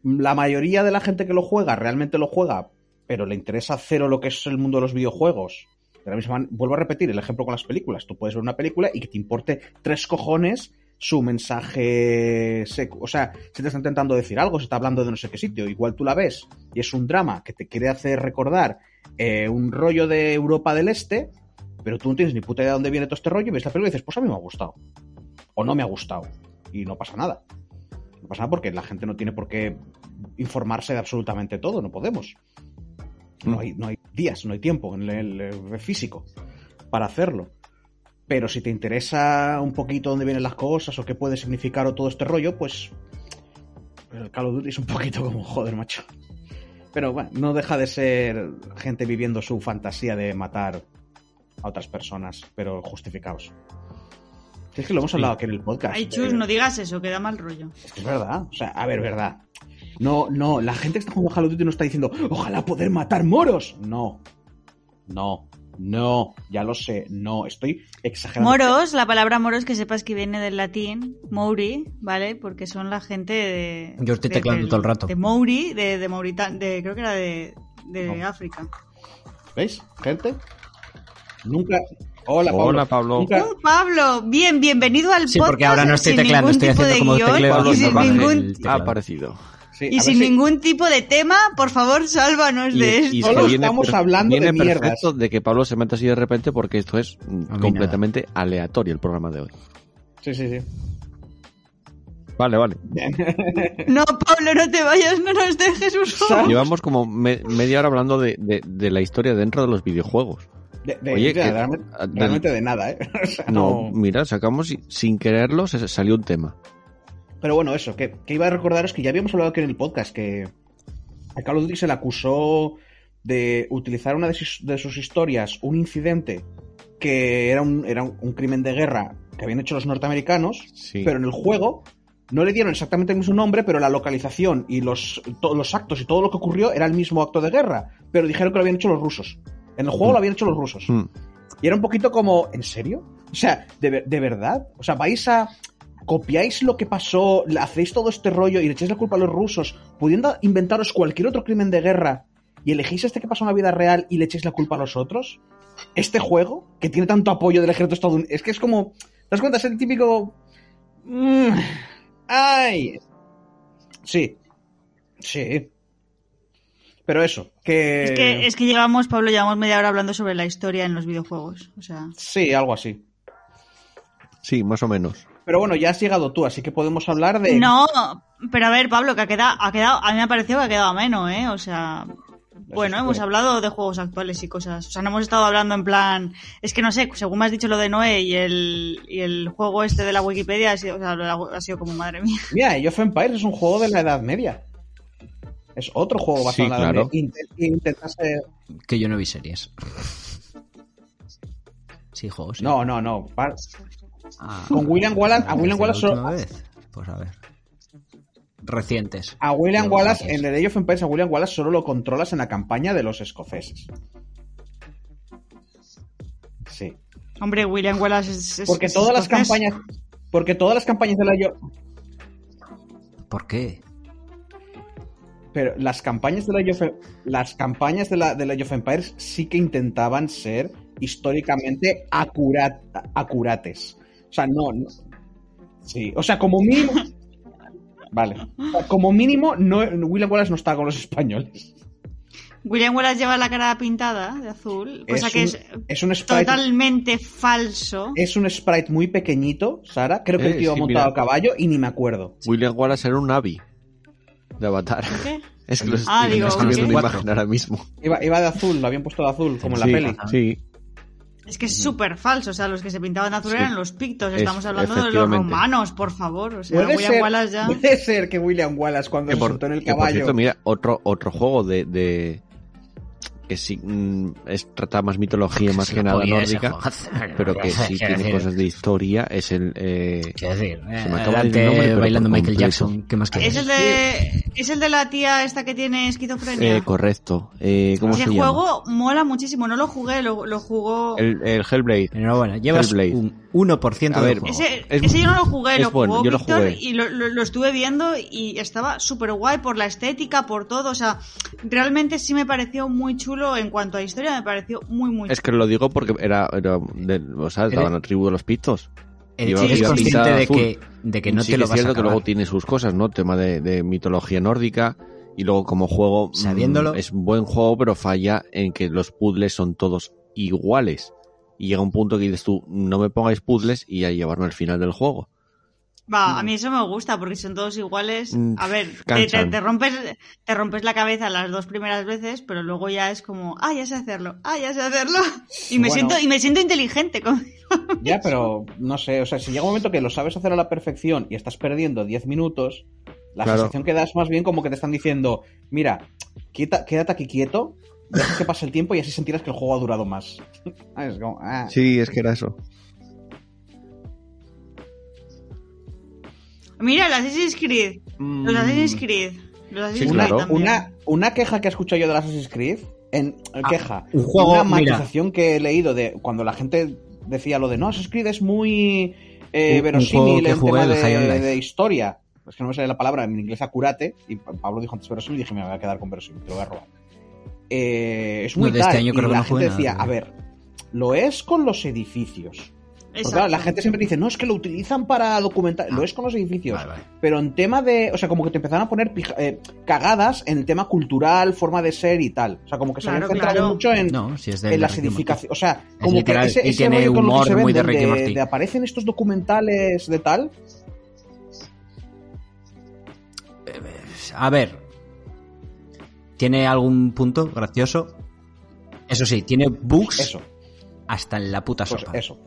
la mayoría de la gente que lo juega realmente lo juega, pero le interesa cero lo que es el mundo de los videojuegos. De la misma man- vuelvo a repetir el ejemplo con las películas. Tú puedes ver una película y que te importe tres cojones su mensaje, secu- o sea, si te está intentando decir algo, se está hablando de no sé qué sitio, igual tú la ves y es un drama que te quiere hacer recordar eh, un rollo de Europa del Este, pero tú no tienes ni puta idea de dónde viene todo este rollo y ves la película y dices, pues a mí me ha gustado. O no me ha gustado. Y no pasa nada. No pasa nada porque la gente no tiene por qué informarse de absolutamente todo, no podemos. No hay, no hay días, no hay tiempo en el, el físico para hacerlo. Pero si te interesa un poquito dónde vienen las cosas o qué puede significar o todo este rollo, pues el Call of Duty es un poquito como joder, macho. Pero bueno, no deja de ser gente viviendo su fantasía de matar a otras personas, pero justificados. Es que lo hemos hablado aquí en el podcast. Ay, chus, eh, no digas eso, que da mal rollo. es que es verdad. O sea, a ver, verdad. No, no, la gente que está jugando a Call of Duty no está diciendo, ojalá poder matar moros. No. No. No. Ya lo sé. No. Estoy exagerando. Moros, la palabra moros que sepas que viene del latín, Mouri, ¿vale? Porque son la gente de... Yo estoy de- teclando todo el rato. De Mouri, de, de Mauritania, de, creo que era de, de No. África. ¿Veis, gente? Nunca. Hola, Pablo. Hola, Pablo. Nunca- ¡Oh, Pablo! Bien, bienvenido al Sí, podcast. porque ahora no estoy ningún estoy haciendo como tecleo sin ningún, Ha aparecido. Sí, y sin si- ningún tipo de tema. Por favor, sálvanos Y, de y esto. es Solo estamos hablando viene de mierdas. de que Pablo se meta así de repente porque esto es mm, mí completamente aleatorio el programa de hoy. Sí, sí, sí. Vale, vale. No, Pablo, no te vayas, no nos dejes, favor. Llevamos como me- media hora hablando de, de- de la historia dentro de los videojuegos. De, de- Oye, que- realmente, realmente de nada, ¿eh? O sea, No, mira, sacamos y- sin quererlo, se salió un tema. Pero bueno, eso, que, que iba a recordaros que ya habíamos hablado aquí en el podcast que a Call of Duty se le acusó de utilizar una de sus, de sus historias, un incidente que era, un, era un, un crimen de guerra que habían hecho los norteamericanos, Sí. pero en el juego no le dieron exactamente el mismo nombre, pero la localización y los, los actos y todo lo que ocurrió era el mismo acto de guerra, pero dijeron que lo habían hecho los rusos. En el juego Mm. lo habían hecho los rusos. Mm. Y era un poquito como, ¿en serio? O sea, ¿de, de verdad? O sea, vais a... copiáis lo que pasó, le hacéis todo este rollo y le echáis la culpa a los rusos, pudiendo inventaros cualquier otro crimen de guerra y elegís este que pasó en la vida real y le echáis la culpa a los otros. Este juego, que tiene tanto apoyo del ejército estadounidense, es que es como... ¿Te das cuenta? Es el típico... Mm, ¡Ay! Sí. Sí. Pero eso, que... Es que, es que llevamos, Pablo, llevamos media hora hablando sobre la historia en los videojuegos. O sea, Sí, algo así. Sí, más o menos. Pero bueno, ya has llegado tú, así que podemos hablar de... no, pero a ver, Pablo, que ha quedado, ha quedado, a mí me ha parecido que ha quedado ameno, ¿eh? O sea, bueno, hemos hablado de juegos actuales y cosas. O sea, no hemos estado hablando en plan, es que no sé, según me has dicho lo de Noé y el, y el juego este de la Wikipedia, ha sido, o sea, lo- ha sido como madre mía. Mira, Age of Empires es un juego de la Edad Media. Es otro juego basado Sí, en la Edad claro. Media. Que yo no vi series. Sí, juegos. sí. No, no, no. Ah, Con William Wallace, a William ¿desde la Wallace, solo- última vez? Pues a ver. Recientes. a William Wallace, en el Age of Empires, a William Wallace solo lo controlas en la campaña de los escoceses. Sí. Hombre, William Wallace es. es- Porque es todas las campañas. Porque todas las campañas de la Age of- ¿Por qué? Pero las campañas de la Age of, las campañas de la, de la Age of Empires sí que intentaban ser históricamente acurat, acurates. O sea, no, no- Sí, o sea, como mínimo. Vale. O sea, como mínimo, no, William Wallace no está con los españoles. William Wallace lleva la cara pintada de azul, cosa Es que un- es Es un sprite. totalmente falso. Es un sprite muy pequeñito, Sara. Creo que Eh, el tío sí, montado mira. a caballo y ni me acuerdo. William Wallace era un Navi de Avatar. ¿Qué? Es que lo estoy, Ah, digo, estoy viendo ¿qué? una imagen ahora mismo. Iba, iba de azul, lo habían puesto de azul, como en sí, la peli. Sí, Es que es súper falso. O sea, los que se pintaban de azul Sí. eran los pictos. Es- Estamos hablando de los romanos, por favor. O sea, Puede William ser, Wallace ya. puede ser que William Wallace, cuando que se en el que por caballo. cierto, mira, otro, otro juego de, de- que sí mm, es, trata más mitología más que nada nórdica, pero que sí tiene decir, cosas de historia, es el eh, Quiero decir, eh, Se me acaba de ir el nombre, pero bailando Michael completo. Jackson. ¿Qué más quieres? Es el, de, es el de la tía esta que tiene esquizofrenia. eh, correcto. Eh, ¿Cómo Ese se llama? juego mola muchísimo. No lo jugué, lo, lo jugó. El, el Hellblade. Enhorabuena, llevas Hellblade. un 1% A del ver, juego. Ese, Es- ese yo no lo jugué, lo bueno, jugó yo lo jugué. y lo, lo- lo estuve viendo y estaba súper guay por la estética, por todo. O sea, realmente sí me pareció muy chulo en cuanto a historia, me pareció muy, muy Es que lo digo porque era, era de- o sea, daban la tribu de los iba consciente pintada de que, de que no sí te lo es vas a cierto que luego tiene sus cosas, ¿no? Tema de, de mitología nórdica y luego como juego mm, Sabiéndolo. es un buen juego, pero falla en que los puzzles son todos iguales. Y llega un punto que dices tú, no me pongáis puzzles y ya llevarme al final del juego. Va, a mí eso me gusta porque son todos iguales. Mm, A ver, te, te- cansan. te rompes, te rompes la cabeza las dos primeras veces, pero luego ya es como, ah, ya sé hacerlo, ah, ya sé hacerlo. Y me Bueno. siento, y me siento inteligente. con- Ya, pero no sé, o sea, si llega un momento que lo sabes hacer a la perfección y estás perdiendo 10 minutos, la Claro. sensación que da es más bien como que te están diciendo, mira, quieta- quédate aquí quieto, deja que pase el tiempo y así sentirás que el juego ha durado más. Es como, ah. Sí, es que era eso. Mira, el Assassin's Creed. Los Mm, Assassin's Creed. Los Assassin's claro. Creed también. Una, una queja que he escuchado yo de Assassin's Creed, en Ah, queja, un juego, una mira. matización que he leído de cuando la gente decía lo de no, Assassin's Creed es muy eh, Un- un verosímil que en tema de, historia. Es que no me sale la palabra en inglés acurate, y Pablo dijo antes verosímil y dije me voy a quedar con verosímil, te lo voy a robar. Eh, es muy No, de este año y creo que la no gente decía, nada. a ver, lo es con los edificios. Claro, la gente siempre dice, no, es que lo utilizan para documentar. Lo es con los edificios. Vale, vale. Pero en tema de. O sea, como que te empezaron a poner pija- eh, cagadas en el tema cultural, forma de ser y tal. O sea, como que se Claro, habían centrado claro. mucho en, No, si es de en las edificaciones. O sea, Es como literal, que ese, y ese tiene rollo con lo que humor se muy de venden Rick and Morty. de aparecen estos documentales de tal. A ver. ¿Tiene algún punto gracioso? Eso sí, tiene bugs Eso. Hasta en la puta Pues sopa. eso.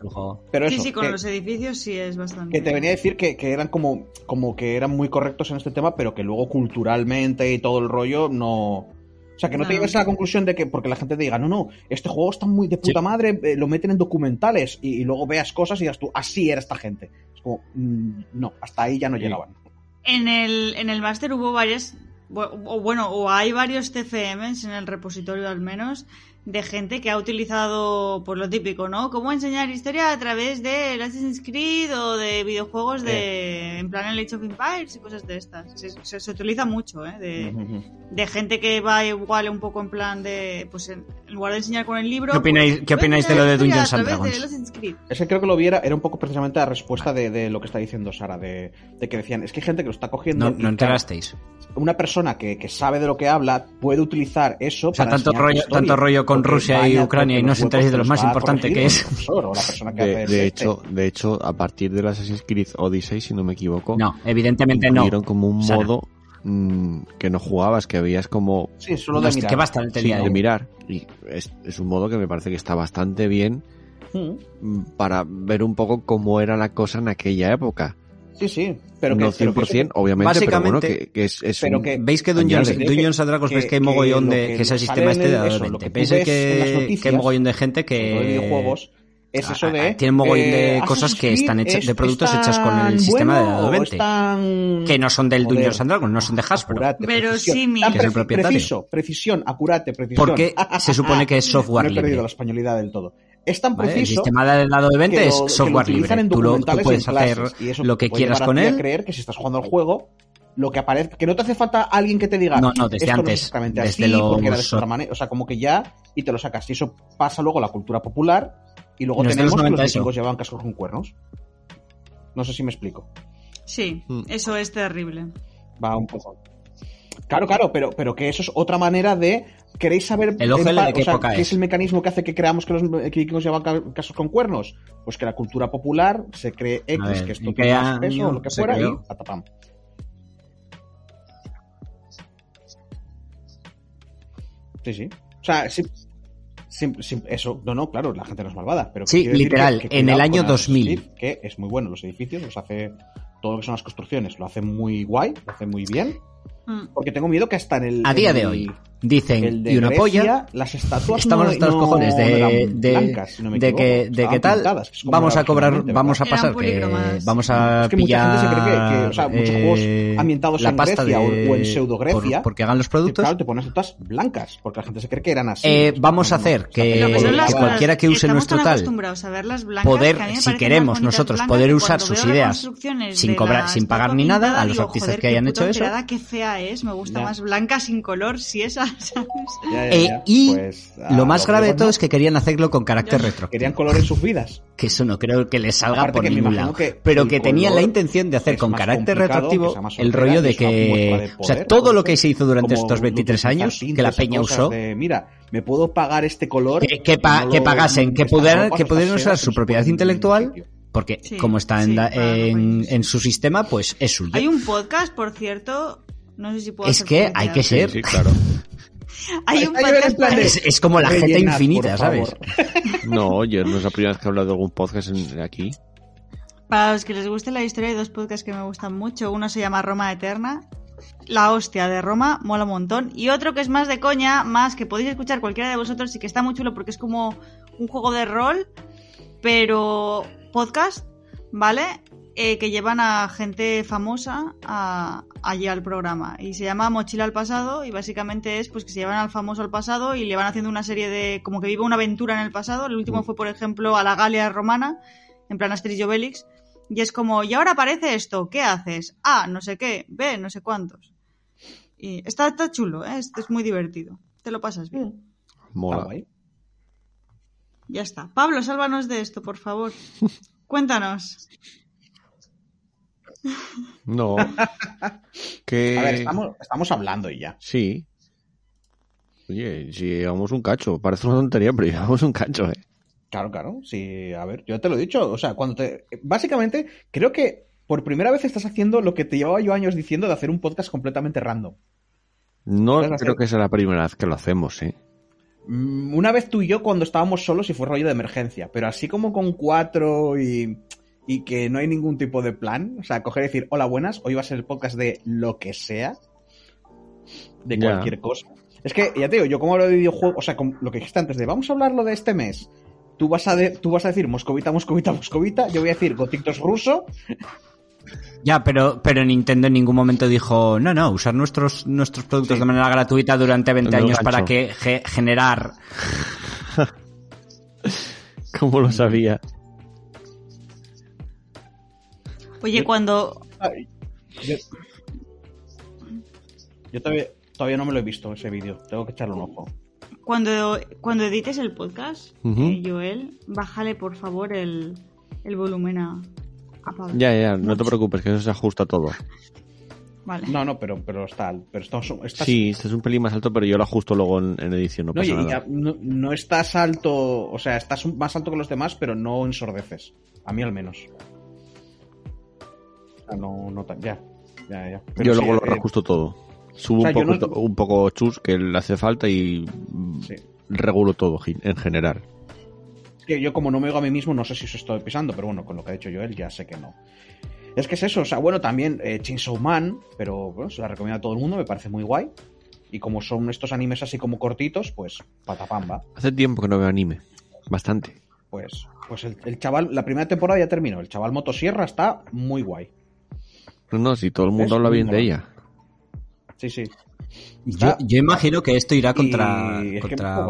Pero Sí, eso. sí, con que- los edificios sí es bastante. Que te venía a decir que, que eran como, como que eran muy correctos en este tema, pero que luego culturalmente y todo el rollo no. O sea, que no, te lleves a la conclusión de que porque la gente te diga, no, no, este juego está muy de puta Sí. madre, eh, lo meten en documentales y, y luego veas cosas y digas tú, así era esta gente. Es como, mm, no, hasta ahí ya no Sí. llegaban. En el, en el máster hubo varias, o bueno, o hay varios TFMs en el repositorio al menos, de gente que ha utilizado, pues lo típico, ¿no? Cómo enseñar historia a través de Assassin's Creed o de videojuegos de, en plan el Age of Empires y cosas de estas. Se, se- se utiliza mucho, ¿eh? De, de gente que va igual un poco en plan de, pues en, en lugar de enseñar con el libro... ¿Qué opináis- pues, qué opináis de lo de "Voy a enseñar Dungeons and Dragons? del Assassin's Creed". Es que creo que lo viera, era un poco precisamente la respuesta de, de lo que está diciendo Sara, de, de que decían, es que hay gente que lo está cogiendo. No, no enterasteis. una persona que, que sabe de lo que habla puede utilizar eso O sea, para tanto rollo- tanto rollo con Rusia y Ucrania y no os enteráis de lo más importante que es. profesor que De, este. hecho, de hecho, a partir del Assassin's Creed Odyssey, si no me equivoco, No, evidentemente no. como un modo mm, que no jugabas, que habías como Sí, solo de mirar. que basta el sí, de mirar. Y es, es un modo que me parece que está bastante bien mm, para ver un poco cómo era la cosa en aquella época. Sí, sí, pero que, no pero 100%, que- obviamente, pero bueno, Básicamente- que, que es, es pero un- que- ¿Veis que Dungeons, and Dragons Que- veis que hay mogollón de. que que es el sistema este de el- dado eso, de lo 20? que tú ¿Veis ves que, en las que hay mogollón de gente que. videojuegos es eso de tienen mogollón de eh, cosas que están hechas- de productos hechas con el sistema de dado o 20. es tan- Que no son del Joder, Dungeons and Dragons, no son de Hasbro. acurate, Pero sí, mi- Tan Que es el preci- propietario. Preciso, precisión, acurate, precisión. Porque se supone que es software No he perdido libre. la españolidad del todo. Es tan ¿vale? El preciso sistema de 20 que lo- es que lo software libre. en Tú, lo- tú puedes en hacer y eso lo que quieras con a creer que si estás jugando al juego, lo que aparece, que no te hace falta alguien que te diga, No, no, desde esto no antes, es exactamente desde así, los- porque era de otra manera, o sea, como que ya, y te lo sacas. Y eso pasa luego a la cultura popular, y luego Desde tenemos los que 90 los vikingos llevaban cascos con cuernos. No sé si me explico. Sí, Mm. eso es terrible. Va un poco. Claro, claro, pero, pero que eso es otra manera de. ¿Queréis saber ¿El OGL en pa- de qué o sea, qué es? el mecanismo que hace que creamos que los vikingos llevan ca- casos con cuernos? Pues que la cultura popular se cree X, ver, que esto ¿en qué tiene más peso o lo que fuera, creó? y patapam. Sí, sí. O sea, sí, sí- sí, eso, no, no, claro, la gente no es malvada. Pero Sí, literal, en el año con Assassin's 2000. Creed, que es muy bueno los edificios, los hace todo lo que son las construcciones, lo hace muy guay, lo hace muy bien. Mm. Porque tengo miedo que hasta en el. A día en de el- hoy dicen el de y una Grecia, polla. Las estatuas Estamos no, hasta los no- cojones de, de, blancas, si no me de que, de que tal vamos a cobrar, vamos a pasar que polícromas. vamos a Es que mucha pillar gente se cree que- que, o sea, muchos juegos eh, ambientados la en pasta Grecia o- de- o en pseudo-Grecia, por- porque hagan los productos. claro, te pones estatuas blancas, porque la gente se cree que eran así. Eh, vamos a hacer que- que cualquiera que use nuestro tal, acostumbrados a ver las blancas, poder, si queremos nosotros poder usar sus ideas sin cobrar- sin pagar ni nada, a los artistas que hayan hecho eso, fea es, me gusta Ya. más blanca sin color, si esa, ¿sabes? Ya, ya, Eh, y Pues, lo más los grave de todo no. es que querían hacerlo con carácter retro. Querían color en sus vidas. Que eso no creo que les salga Aparte por ningún lado. que Pero que tenían la intención de hacer con carácter retroactivo el rollo de que... de o sea, poder, todo lo que se hizo durante estos 23 utilizar años, que la peña usó, de, Mira, me puedo pagar este color. que, que pa- no que lo- pagasen, que pudieran, que pudieran usar su propiedad intelectual, porque Sí, como está sí, en, para en, en su sistema, pues es suyo. Hay un podcast, por cierto, no sé si puedo Es que hay que ser... sí, claro. Hay un podcast Es, es como la jeta Rellenad, infinita, ¿sabes? No, yo no es la primera vez que he hablado de algún podcast en- aquí. Para los que les guste la historia, hay dos podcasts que me gustan mucho. Uno se llama Roma Eterna. La hostia de Roma, mola un montón. Y otro que es más de coña, más que podéis escuchar cualquiera de vosotros y que está muy chulo porque es como un juego de rol, pero podcast, ¿vale? Eh, que llevan a gente famosa a- allí al programa. Y se llama Mochila al pasado y básicamente es pues que se llevan al famoso al pasado y le van haciendo una serie de... como que vive una aventura en el pasado. El último Mm. fue, por ejemplo, a la Galia romana, en plan Asterix y Obelix. Y es como, y ahora aparece esto, ¿qué haces? A, no sé qué, B, no sé cuántos. Y está, está chulo, ¿eh? Esto es muy divertido. Te lo pasas bien. Mola. Está guay. Ya está. Pablo, sálvanos de esto, por favor. Cuéntanos. No. que... A ver, estamos, estamos hablando y ya. Sí. Oye, si llevamos un cacho. Parece una tontería, pero llevamos un cacho, ¿eh? Claro, claro. Sí, a ver, yo te lo he dicho. O sea, cuando te. Básicamente, creo que por primera vez estás haciendo lo que te llevaba yo años diciendo de hacer un podcast completamente random. No hacer- creo que sea la primera vez que lo hacemos, ¿eh? Mm, Una vez tú y yo cuando estábamos solos y fue rollo de emergencia, pero así como con cuatro y, y que no hay ningún tipo de plan, o sea, coger y decir, hola, buenas, hoy va a ser el podcast de lo que sea, de cualquier cosa. Es que, ya te digo, yo como hablo de videojuegos, o sea, como lo que dijiste antes de, vamos a hablarlo de este mes, tú vas a, de- tú vas a decir moscovita, moscovita, moscovita, yo voy a decir gotictos ruso, Ya, pero, pero Nintendo en ningún momento dijo, no, no, usar nuestros, nuestros productos Sí. de manera gratuita durante 20 El años gancho. para que ge- generar... ¿Cómo lo sabía? Oye, cuando... Yo, yo todavía, todavía no me lo he visto ese vídeo, tengo que echarle un ojo. Cuando, cuando edites el podcast, Ujú. eh, Joel, bájale por favor el, el volumen a, a Pablo. Ya, ya, no te preocupes, que eso se ajusta todo. Vale. No, no, pero, pero está, pero estás, estás- Sí, este es un pelín más alto, pero yo lo ajusto luego en, en edición, no No, pasa y- y nada. ya no, no estás alto, o sea, estás más alto que los demás, pero no ensordeces. A mí al menos. Sea, no, no tan, ya, ya, ya. Pero yo sí, luego lo eh, reajusto todo. Subo o sea, un, poco, no- un poco chus que le hace falta y Sí. regulo todo en general. yo como no me oigo a mí mismo, no sé si os estoy pisando, pero bueno, con lo que ha dicho Joel ya sé que no. Es que es eso, o sea, bueno, también eh, Chainsaw Man, pero bueno, se la recomiendo a todo el mundo, me parece muy guay. Y como son estos animes así como cortitos, pues patapamba. Hace tiempo que no veo anime. Bastante. Pues, pues el, el chaval, la primera temporada ya terminó. El chaval Motosierra está muy guay. No, no, si todo el mundo Es habla bien de ella. Sí, sí. Yo, yo imagino que esto irá contra, que contra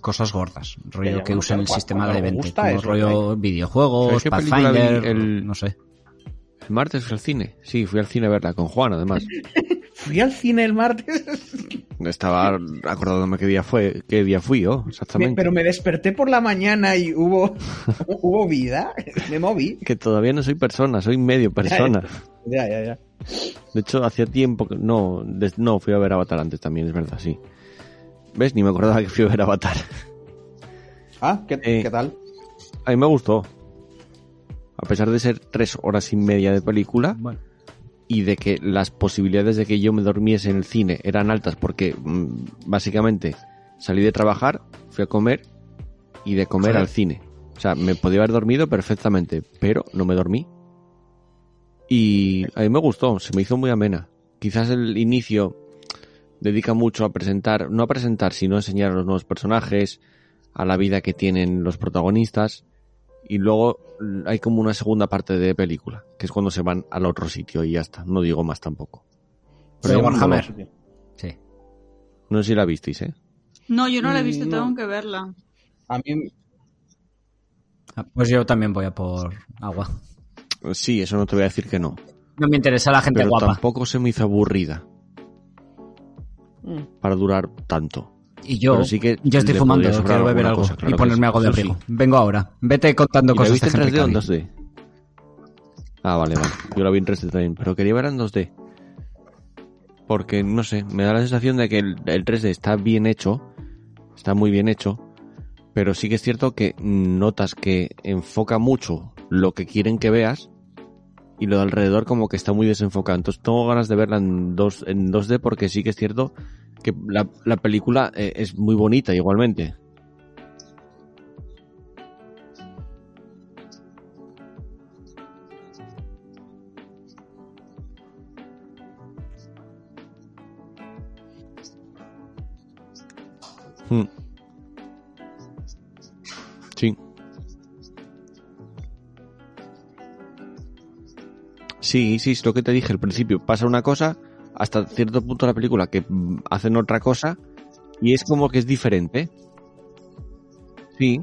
cosas gordas, rollo que bueno, usen el sistema de algo 20, gusta como es lo que rollo videojuegos, ¿Sabes qué película vi Pathfinder, el- no sé. El martes fui al cine. Sí, fui al cine a verla con Juan, además. Fui al cine el martes, Estaba acordándome qué día fue, qué día fui yo, me- exactamente. pero me desperté por la mañana y hubo, hubo vida. Me moví. Que todavía no soy persona, soy medio persona. Ya, ya, ya. De hecho, hacía tiempo que... No, des- no, fui a ver Avatar antes también, es verdad, sí. ¿Ves? Ni me acordaba que fui a ver Avatar. Ah, ¿qué, Eh, ¿qué tal? A mí me gustó. A pesar de ser tres horas y media de película Bueno, y de que las posibilidades de que yo me durmiese en el cine eran altas porque mm, básicamente salí de trabajar, fui a comer y de comer Joder. al cine. O sea, me podía haber dormido perfectamente, pero no me dormí. Y a mí me gustó, se me hizo muy amena. Quizás el inicio dedica mucho a presentar, no a presentar, sino a enseñar a los nuevos personajes, a la vida que tienen los protagonistas. Y luego hay como una segunda parte de película, que es cuando se van al otro sitio y ya está. No digo más tampoco. Pero Sí, Warhammer. dolor. sí. No sé si la visteis, ¿eh? No, yo no la he visto, Mm, no. tengo que verla. A mí, Ah, Pues yo también voy a por agua. Sí, eso no te voy a decir que no. No me interesa la gente Pero guapa. tampoco se me hizo aburrida. Mm. para durar tanto. Y yo, Pero sí que yo estoy fumando, quiero beber algo cosa, claro y ponerme algo de sí. abrigo. Vengo ahora. Vete contando ¿Y la cosas viste en de Henry 3D o en. 2D? Ah, vale, vale. Yo la vi en 3D también, pero quería ver en 2D. Porque, no sé, me da la sensación de que el, el 3D está bien hecho, está muy bien hecho, pero sí que es cierto que notas que enfoca mucho lo que quieren que veas y lo de alrededor como que está muy desenfocado. Entonces tengo ganas de verla en, dos, en 2D porque sí que es cierto que la, la película eh, es muy bonita igualmente. Hmm. Sí, sí, es lo que te dije al principio. Pasa una cosa hasta cierto punto de la película que mm, hacen otra cosa y es como que es diferente. Sí.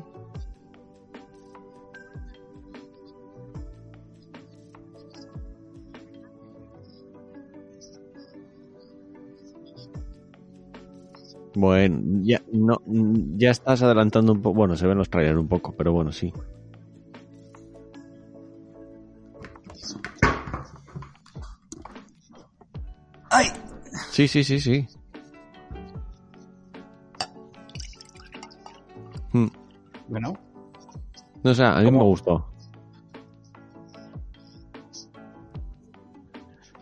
Bueno, ya no ya estás adelantando un poco. Bueno, se ven los trailers un poco, pero bueno, sí. Sí, sí, sí, sí. Hmm. Bueno, No, o sea, a mí ¿Cómo? me gustó.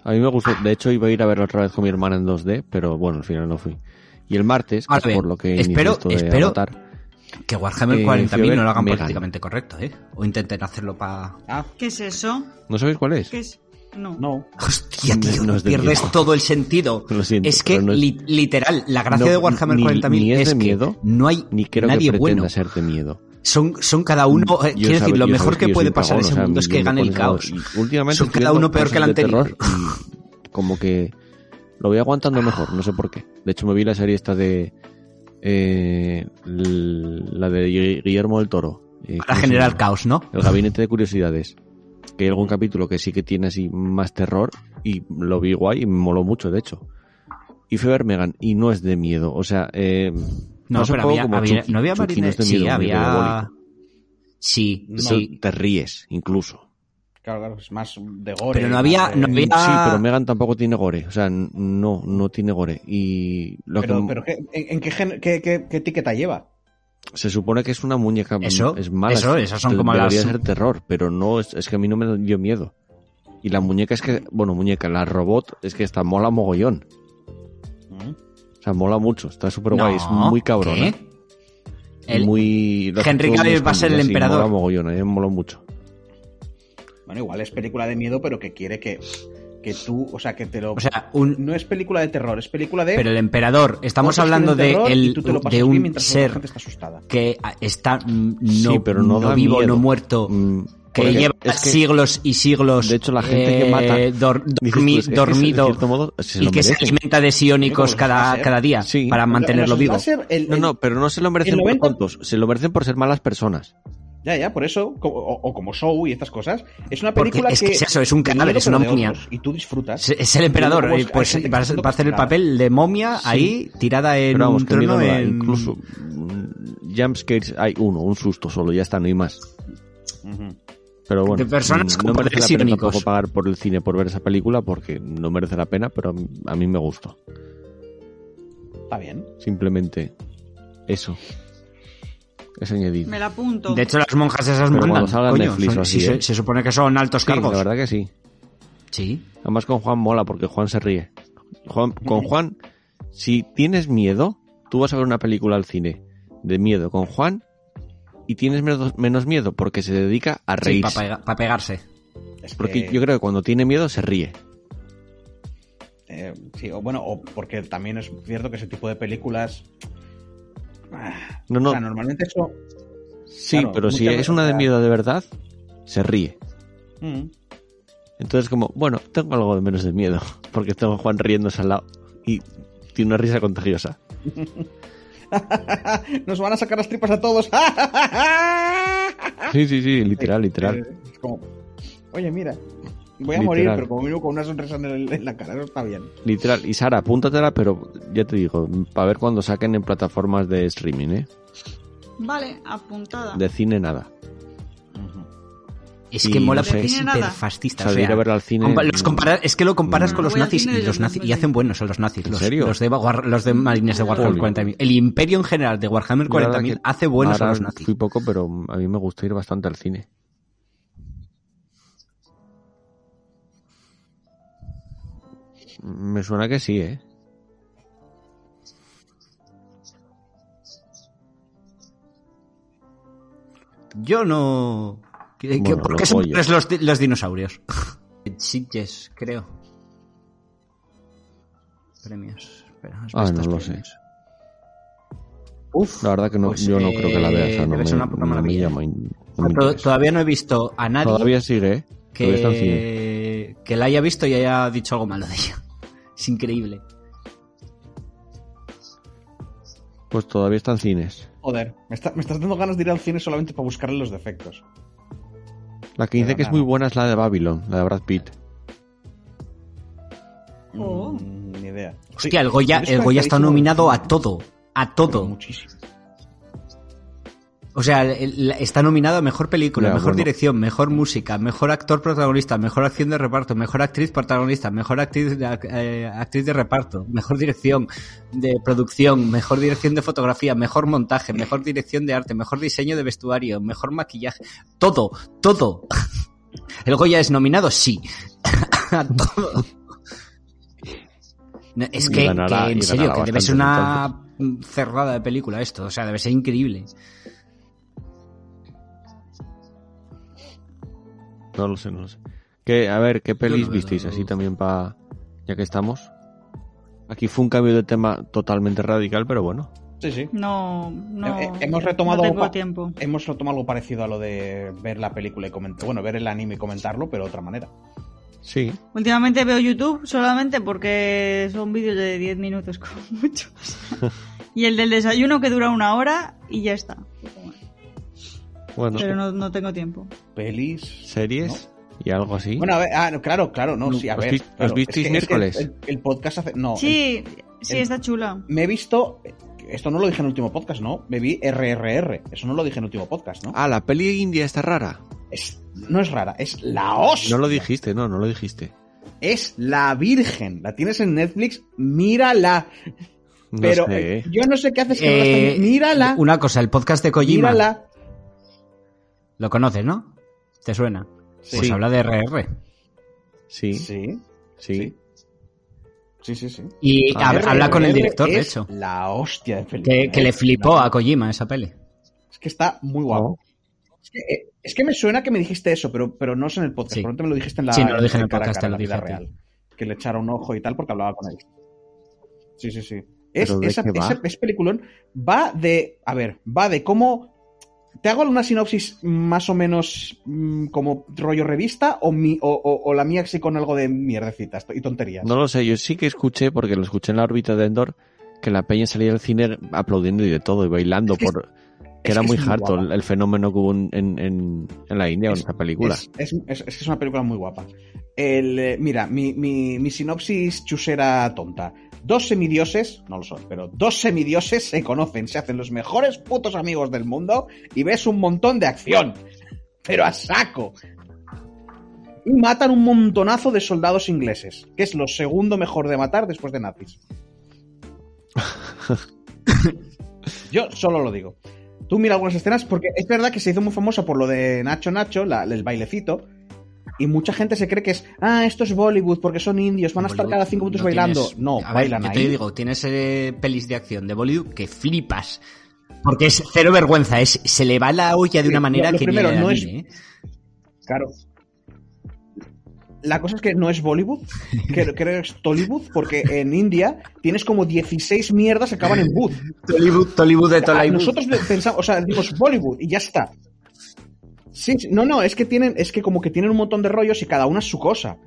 A mí me gustó. De hecho, iba a ir a verlo otra vez con mi hermana en 2D, pero bueno, al final no fui. Y el martes, que es por lo que espero- esto de espero- Que Warhammer Eh, 40.000 fui a ver no lo hagan Megan. políticamente correcto, ¿eh? O intenten hacerlo para... ah, ¿Qué es eso? ¿No sabéis cuál es? ¿Qué es? No. no. Hostia, tío, No es de pierdes miedo. todo el sentido. Lo siento, es que, pero no es- li- literal, la gracia No, de Warhammer ni- 40.000 ni es es, de que miedo, no hay Ni creo nadie que bueno. ser de miedo. Son, son cada uno... eh, quiero decir, lo mejor que puede pasar en ese o sea, mundo es que gane el caos. últimamente Son cada uno peor que el anterior. como que lo voy aguantando mejor, no sé por qué. De hecho, me vi la serie esta de... eh, la de Gui- Guillermo del Toro. eh, Para ¿cómo se generar caos, ¿no? El gabinete de curiosidades. Que hay algún capítulo que sí que tiene así más terror y lo vi guay y me moló mucho, de hecho. Y ver Megan y no es de miedo. O sea, eh, No, pero había, como había- Chucky. no había Chucky no marine- es de Sí, miedo, había... Sí, No, sí. Te ríes, incluso. Claro, claro, es más de gore. Pero no había- de- no había- Sí, pero Megan tampoco tiene gore. O sea, no, no tiene gore. Y lo Pero, que pero ¿qué- ¿en, en qué, gen- qué, qué- qué etiqueta lleva? Se supone que es una muñeca. Eso, es mala. eso, es- esas son como debería las- ser terror, pero no, es, es que a mí no me dio miedo. Y la muñeca es que, bueno, muñeca, la robot es que está mola mogollón. Mm. O sea, mola mucho, está súper guay, es muy cabrona. ¿qué? El- muy, Henry Cavill va a ser el emperador. Mola mogollón, a mí me mola mucho. Bueno, igual es película de miedo, pero que quiere que, que tú, o sea, que te lo... O sea, un, no es película de terror, es película de... pero el emperador, estamos hablando de, el, de un ser gente está asustada. que está no, sí, pero no, da vivo, miedo. no muerto, Mm, que lleva es que- siglos y siglos De hecho, la gente que mata, eh, dor- dormi- tú, es que, dormido cierto modo, se y que se alimenta de los cada, cada día Sí. para mantenerlo vivo. láser, el- No, el- no, pero no se lo merecen el por 90 tontos, se lo merecen por ser malas personas. Ya, ya, por eso, o, o como Show y estas cosas, es una película es que es eso, es un cadáver, es una momia. otros, Y tú disfrutas. Es- Es el emperador, Y luego, eh, pues va a, está va a hacer el papel de momia ahí, tirada en Pero vamos, un trono en... incluso mm, jumpscares hay uno, un susto solo, ya está, no hay más. Pero bueno, De personas mm, con no merece la pena tampoco pagar por el cine por ver esa película porque no merece la pena, pero a mí, a mí me gustó. Está bien. Simplemente eso. Es añadido. Me la apunto. De hecho, las monjas esas Pero mandan, coño, Netflix son- o así, ¿eh? se supone que son altos Sí, cargos. la verdad que sí. Sí. Además con Juan mola porque Juan se ríe. Juan- con Juan, si tienes miedo, tú vas a ver una película al cine de miedo con Juan y tienes menos, menos miedo porque se dedica a Sí, reírse. para pegarse. Es porque que, yo creo que cuando tiene miedo se ríe. eh, sí, o bueno, o porque también es cierto que ese tipo de películas. No, no. o sea, normalmente eso. Sí, Claro, pero si es una de miedo de verdad, se ríe. Mm. Entonces como, bueno, tengo algo de menos de miedo porque tengo a Juan riéndose al lado y tiene una risa contagiosa. Nos van a sacar las tripas a todos. Sí, sí, sí, literal, literal. Eh, Es como, oye, mira. Voy a morir, pero como mínimo con una sonrisa en, el- en la cara, eso está bien. Literal. Y Sara, apúntatela, pero ya te digo, para ver cuando saquen en plataformas de streaming, ¿eh? Vale, apuntada. De cine nada. Es Y que mola no sé. porque es Define nada. hiper fascista. O sea, de ir a ver al cine, compa- los compara- es que lo comparas con los nazis y los nazis y hacen buenos son los nazis. ¿En Los, serio? los de, War- los de Marines de Warhammer Joder. 40.000. El imperio en general de Warhammer La verdad 40.000 que hace buenos a los nazis. Fui poco, pero a mí me gusta ir bastante al cine. Me suena que sí, ¿eh? Yo no... ¿Qué, qué- Bueno, ¿Por los qué son los, los dinosaurios? Sitges, creo. Premios. Espera, ¿has Ah, no lo los sé. premios? Uf, La verdad que no, Pues, yo no creo que la vea. O sea, eh, no me, una puta no me llama. no me to-. Todavía no he visto a nadie Todavía sigue, ¿eh? Todavía que, que la haya visto y haya dicho algo malo de ella. Es increíble. Pues todavía está en cines. joder, me, está- me estás dando ganas de ir al cine solamente para buscarle los defectos. La que dice que es muy buena es la de Babylon, la de Brad Pitt. Oh. Mm, ni idea. Hostia, el Goya, el Goya está nominado a todo. A pero todo. Muchísimo. O sea, está nominado a mejor película, Ya, mejor bueno. dirección, mejor música, mejor actor protagonista, mejor acción de reparto, mejor actriz protagonista, mejor actriz de, eh, actriz de reparto, mejor dirección de producción, mejor dirección de fotografía, mejor montaje, mejor dirección de arte, mejor diseño de vestuario, mejor maquillaje. Todo, todo. ¿El Goya es nominado? Sí. a todo. Es que, ganará- que, en serio, que debe ser una cerrada de película esto. O sea, debe ser increíble. No lo sé, no lo sé. Que, a ver, ¿qué pelis no, visteis no, así también para... Ya que estamos. Aquí fue un cambio de tema totalmente radical, pero bueno. Sí, sí. No, no. Hemos retomado no tengo pa- tiempo. Hemos retomado algo parecido a lo de ver la película y comentar. Bueno, ver el anime y comentarlo, pero de otra manera. Sí. Últimamente veo YouTube solamente porque son vídeos de 10 minutos como mucho. y el del desayuno que dura una hora y ya está. Bueno, Pero no, no tengo tiempo. Pelis. series y algo así. Bueno, a ver, ah, claro, claro, no, sí, a ¿os ver. os visteis es que- es que miércoles? el, el podcast hace. No, Sí, sí, el- está chula. me he visto. Esto no lo dije en el último podcast, ¿no? Me vi RRR. Eso no lo dije en el último podcast, ¿no? Ah, la peli india está rara. Es- no es rara, es la hostia. No lo dijiste, no, no lo dijiste. Es la Virgen. La tienes en Netflix, mírala. No Pero sé, eh, yo no sé qué haces que no la Eh, Mírala. Una cosa, el podcast de Kojima. Mírala. Lo conoces, ¿no? ¿Te suena? Sí. Pues habla de RR. Sí, Sí, sí. sí, sí, sí. Y Ah, hab- habla con el director, de hecho. La hostia de película. Que, que ¿eh? le flipó a Kojima esa peli. Es que está muy guapo. Es, que, eh, es que me suena que me dijiste eso, pero, pero no es en el podcast. Sí. Probablemente me lo dijiste en la Sí, no lo dije en el podcast, te lo en la vida dije a ti. real. Que le echara un ojo y tal porque hablaba con él. Sí, sí, sí. Es, ¿Pero de esa, qué va? esa- es peliculón. Va de. A ver, va de cómo. ¿Te hago una sinopsis más o menos mm, como rollo revista o, mi, o, o- o la mía así con algo de mierdecitas y tonterías? No lo sé, yo sí que escuché, porque lo escuché en la órbita de Endor, que la peña salía del cine aplaudiendo y de todo, y bailando, Es que por es que era que muy harto el, fenómeno que hubo en, en, la India con Es- esa película. Es, es, es- es que es una película muy guapa. El, eh, mira, mi, mi, mi sinopsis chusera tonta. Dos semidioses, no lo son, pero dos semidioses se conocen, se hacen los mejores putos amigos del mundo y ves un montón de acción. Pero a saco. Y matan un montonazo de soldados ingleses, que es lo segundo mejor de matar después de nazis. Yo solo lo digo. Tú mira algunas escenas, porque es verdad que se hizo muy famosa por lo de Nacho Nacho, la- el bailecito, y mucha gente se cree que es, ah, esto es Bollywood, porque son indios, van a estar cada cinco minutos No bailando. tienes- No, a ver, bailan yo ahí. te digo, tienes eh, pelis de acción de Bollywood que flipas. Porque es cero vergüenza, es, se le va la olla de una manera lo- que ni primero, le no es- ¿eh? Claro. La cosa es que no es Bollywood, que creo que es Tollywood, porque en India tienes como 16 mierdas que acaban en Wood. Tollywood, Tollywood de Tollywood. Nosotros pensamos, o sea, decimos Bollywood y ya está. Sí, no, no, es que tienen, es que como que tienen un montón de rollos y cada una es su cosa.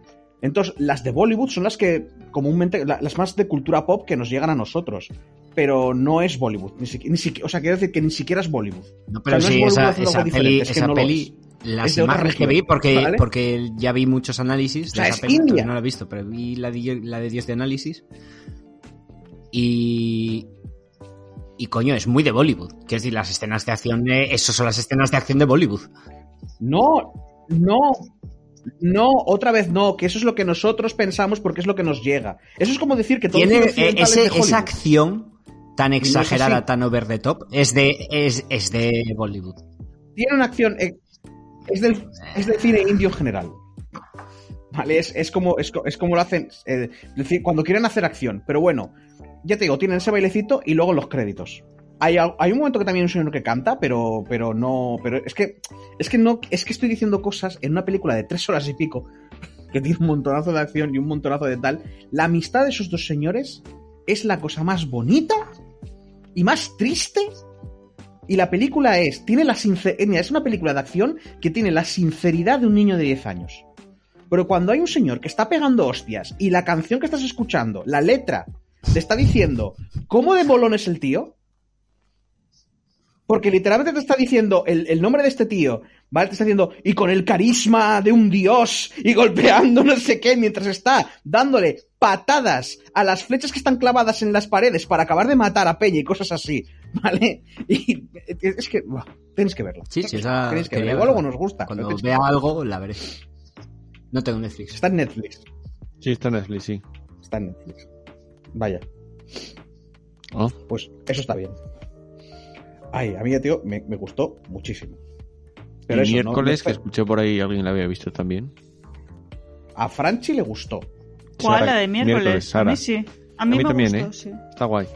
Entonces, las de Bollywood son las que comúnmente, la- las más de cultura pop que nos llegan a nosotros. Pero no es Bollywood, ni siquiera- o sea, quiero decir que ni siquiera es Bollywood. No, pero O sea, no es sí, Bollywood esa, esa peli, es que esa no peli, es. Las es imágenes que vi, porque, ¿vale? porque ya vi muchos análisis O sea, de es esa película, India. no la he visto, pero vi la de, la de Dios de análisis. Y. Y coño, es muy de Bollywood. Quiero decir, las escenas de acción, de, eso son las escenas de acción de Bollywood. No, no, no, otra vez no, que eso es lo que nosotros pensamos porque es lo que nos llega. Eso es como decir que todo Tiene eh, ese- esa acción tan exagerada, tan over the top, es de, es, es de Bollywood. Tiene una acción, eh, es, del, es del cine indio en general. Vale, es, es como, es, es como lo hacen eh, cuando quieren hacer acción. Pero bueno, ya te digo, tienen ese bailecito y luego los créditos. Hay, hay un momento que también hay un señor que canta, pero, pero no. Pero es que. Es que no. Es que estoy diciendo cosas en una película de tres horas y pico. Que tiene un montonazo de acción y un montonazo de tal. La amistad de esos dos señores es la cosa más bonita y más triste. Y la película es. Tiene la sinceridad. Es una película de acción que tiene la sinceridad de un niño de 10 años. Pero cuando hay un señor que está pegando hostias y la canción que estás escuchando, la letra, te está diciendo cómo de bolón es el tío. Porque literalmente te está diciendo el, el nombre de este tío, ¿vale? Te está diciendo, y con el carisma de un dios, y golpeando no sé qué, mientras está dándole patadas a las flechas que están clavadas en las paredes para acabar de matar a Peña y cosas así, ¿vale? Y es que, buah, tenéis que verla. Sí, sí, esa Tenéis que verla. Igual luego nos gusta. Cuando que vea algo, la veré. No tengo Netflix. Está en Netflix. Sí, está en Netflix, sí. Está en Netflix. Vaya. Oh, Pues eso está bien. Ay, a mí, tío, me, me gustó muchísimo. Pero y eso, no- miércoles, no- que escuché por ahí, alguien la había visto también. a Franchi le gustó. ¿Cuál? Sara, la de miércoles. miércoles, a mí sí. A mí, A mí me también, gustó, ¿eh? sí. Está guay.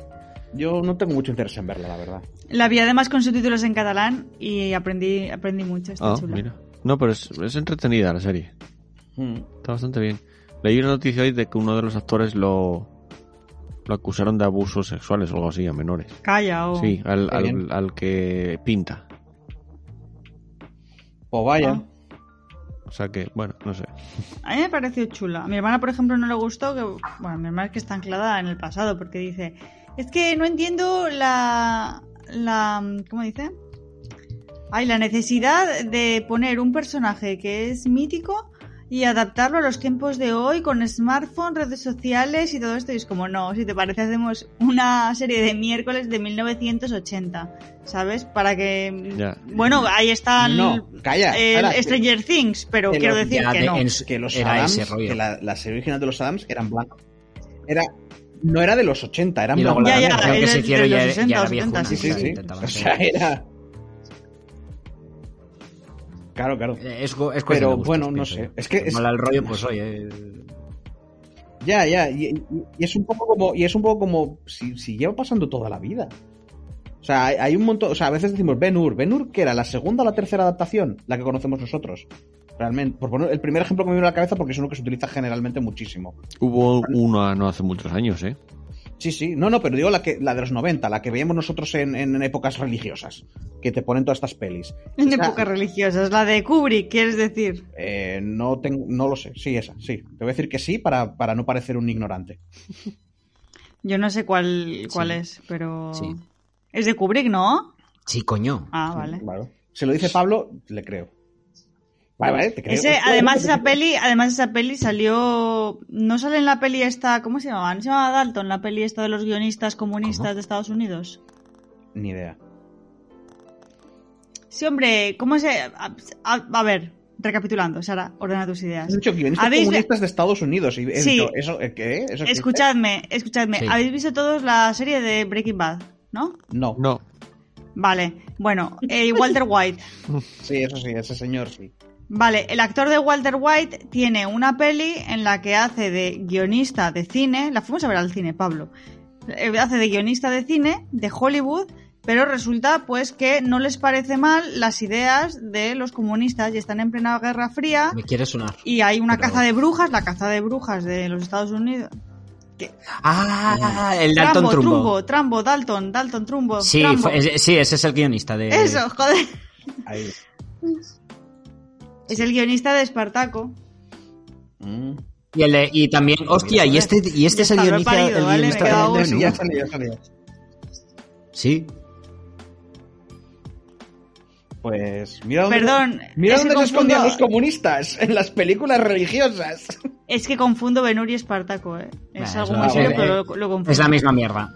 Yo no tengo mucho interés en verla, la verdad. La vi además con subtítulos en catalán y aprendí, aprendí mucho. Está Ah, chula. mira. No, pero es, es entretenida la serie. Mm. Está bastante bien. Leí una noticia hoy de que uno de los actores lo, lo acusaron de abusos sexuales o algo así a menores. Calla, o. Sí, al, al, al que pinta. Pues vaya. Ah. O sea que, bueno, no sé. A mí me pareció chula. A mi hermana, por ejemplo, no le gustó. Que, bueno, mi hermana es que está anclada en el pasado porque dice: Es que no entiendo la. la ¿Cómo dice? Hay la necesidad de poner un personaje que es mítico y adaptarlo a los tiempos de hoy con smartphone, redes sociales y todo esto. Y es como, no, si te parece, hacemos una serie de miércoles de 1980, ¿sabes? Para que. Ya. Bueno, ahí está el, No, calla, el Sara, que- Stranger Things, pero que quiero lo- decir ya que de- no. en que los era Adams, ese rollo. que la, la serie original de los Adams eran blancos. Era, no era de los 80, eran blancos. la Ya, ya, versión que se de hicieron los ya, 60, ya era viejo. 70, Sí, sí, sí. O sea, era. Claro, claro. Eh, Es, es cuestión Pero, de gustos, bueno, no pienso sé. yo. Es que es- Mola el rollo, pues oye. Ya, ya, y, es un poco como, y es un poco como si, si lleva pasando toda la vida. O sea, hay, hay un montón, o sea, a veces decimos Ben Hur, Ben Hur que era la segunda o la tercera adaptación, la que conocemos nosotros. Realmente, por poner el primer ejemplo que me viene a la cabeza porque es uno que se utiliza generalmente muchísimo. Hubo una no hace muchos años, ¿eh? Sí, sí, no, no, pero digo la que la de los 90, la que veíamos nosotros en, en épocas religiosas, que te ponen todas estas pelis. En épocas religiosas, la de Kubrick, quieres decir. eh, no, tengo, no lo sé, sí, esa, sí. Te voy a decir que sí para, para no parecer un ignorante. Yo no sé cuál, cuál Sí. es, pero. Sí. Es de Kubrick, ¿no? Sí, coño. Ah, vale. Claro. Se lo dice Pablo, le creo. Vale, vale, te creo. Ese, además esa peli, además esa peli salió, no sale en la peli esta, ¿cómo se llamaba? ¿No se llamaba Dalton, la peli esta de los guionistas comunistas ¿Cómo? de Estados Unidos? Ni idea. Sí, hombre, ¿cómo se, a, a- a ver, recapitulando, Sara, ordena tus ideas. Has dicho guionistas ¿Habéis- comunistas de Estados Unidos. Y Sí. dicho, ¿eso eh, qué? ¿Eso? Escuchadme, escuchadme, Sí. habéis visto todos la serie de Breaking Bad, ¿no? No. No. Vale, bueno, eh, Walter White. Sí, eso sí, ese señor sí. Vale, el actor de Walter White tiene una peli en la que hace de guionista de cine, la fuimos a ver al cine, Pablo, Eh, hace de guionista de cine de Hollywood, pero resulta pues que no les parece mal las ideas de los comunistas y están en plena Guerra Fría Me quiere sonar. y hay una Pero- caza de brujas, la caza de brujas de los Estados Unidos. Ah, el Dalton Trumbo. Trumbo, Trambo, Dalton, Dalton, Trumbo. Sí, fue- sí, ese es el guionista de. Eso, joder. Ahí. Es el guionista de Espartaco. Mm. Y, el de- y también, hostia, y este, y este es el guionista, parido, el ¿vale? Guionista quedado de- Sí, ya salió, ya salió. Sí. Pues mira dónde, Perdón, mira es que dónde se escondían confundo- los comunistas, en las películas religiosas. Es que confundo Benur y Espartaco, ¿eh? Es Nah, algo muy la- serio, eh, pero lo, lo confundo. Es la misma mierda.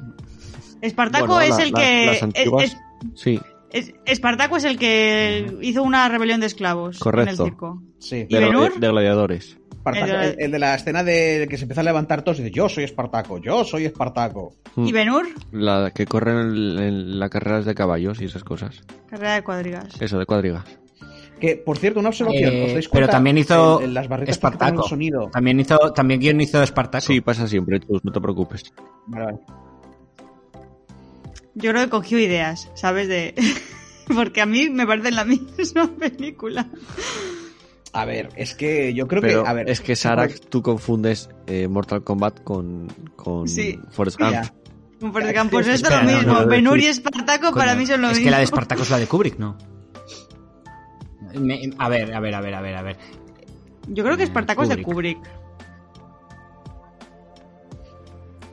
Espartaco Bueno, es la- el la- que... las es- antiguas- es- Sí, es- Espartaco es el que hizo una rebelión de esclavos Correcto. en el circo. Sí. ¿Y de, Benur? de gladiadores. Espartaco, El de- el, el de la escena de que se empieza a levantar todos y dice, yo soy Espartaco, yo soy Espartaco. Mm. ¿Y Benur? La que corren en, en las carreras de caballos y esas cosas. Carrera de cuadrigas. Eso, de cuadrigas. Que, por cierto, una observación, Eh, ¿os dais pero también hizo En- en las barritas Espartaco. el sonido. También hizo, también guion hizo Espartaco. Sí, pasa siempre, tú, no te preocupes. Vale, vale. Yo creo que cogió ideas, ¿sabes? De... Porque a mí me parecen la misma película. A ver, es que yo creo Pero que. A ver, es que Sarak, tú confundes eh, Mortal Kombat con, con Sí. Forrest Gump. Como por ejemplo, pues es lo mismo. no, no, Benur y. Espartaco para mí son lo es mismo. que la de Espartaco es la de Kubrick, ¿no? Me- a ver, a ver, a ver, a ver, a ver. Yo creo que Espartaco es de Kubrick.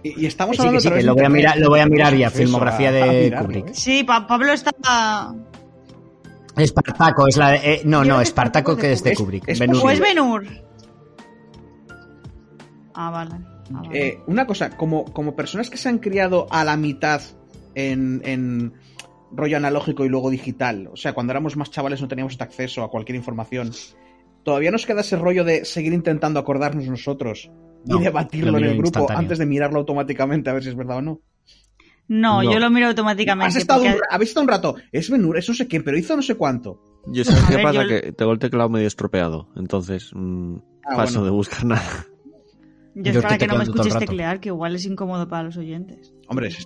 Y, y estamos Sí, que hablando sí, través que lo voy a mirar, lo voy a mirar ya, filmografía a- de mirarlo, Kubrick. ¿eh? Sí, Pa- Pablo está... Espartaco es la de, eh, no, no, Espartaco que es de es- Kubrick. es Ben-Hur. ¿O es posible. Benur? Ah, vale. Ah, vale. Eh, una cosa, como, como personas que se han criado a la mitad en, en rollo analógico y luego digital, o sea, cuando éramos más chavales no teníamos este acceso a cualquier información, todavía nos queda ese rollo de seguir intentando acordarnos nosotros No, y debatirlo lo en el grupo antes de mirarlo automáticamente a ver si es verdad o no. No, no. yo lo miro automáticamente. Has estado porque- un, habéis estado un rato, es Benur, es no sé quién, pero hizo no sé cuánto. Yo sé qué ver, pasa, yo- que tengo el teclado medio estropeado, entonces mm, Ah, paso bueno. de buscar nada. Yo Yo es para estoy que no me rato. teclear, que igual es incómodo para los oyentes. Hombre, si,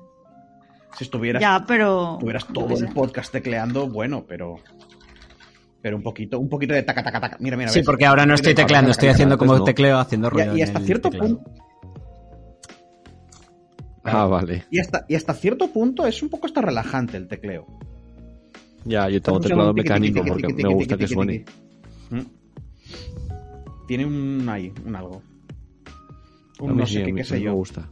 si estuvieras, Ya, pero... tuvieras yo todo qué el podcast tecleando, bueno, pero... Pero un poquito, un poquito de taca, taca, taca. Mira, mira. Sí, ¿ves? porque ahora no estoy tecleando, estoy haciendo como no. tecleo, haciendo Y, ruido. y en hasta cierto teclado. punto, Ah, vale. y hasta, y hasta cierto punto es un poco hasta relajante el tecleo. Ya, yo tengo teclado mecánico porque me gusta que suene. Mm. Tiene un ahí, un algo. Un no sé qué, sé me yo. gusta.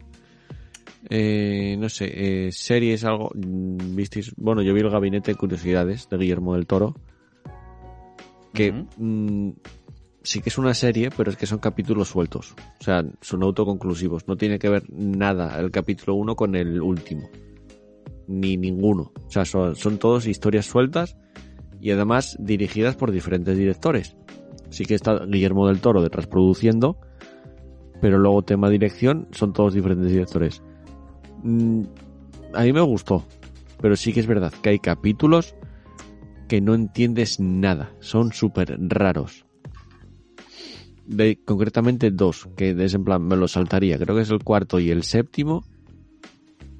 Eh, no sé, eh, series, algo. mm, ¿Visteis? Bueno, yo vi el Gabinete de Curiosidades de Guillermo del Toro. Que mm, sí que es una serie, pero es que son capítulos sueltos. O sea, son autoconclusivos. No tiene que ver nada el capítulo 1 con el último. Ni ninguno. O sea, son, son todos historias sueltas y además dirigidas por diferentes directores. Sí que está Guillermo del Toro detrás produciendo, pero luego tema dirección son todos diferentes directores. Mm, a mí me gustó, pero sí que es verdad que hay capítulos que no entiendes nada, son súper raros. De, concretamente dos, que es en plan, me los saltaría, creo que es el cuarto y el séptimo,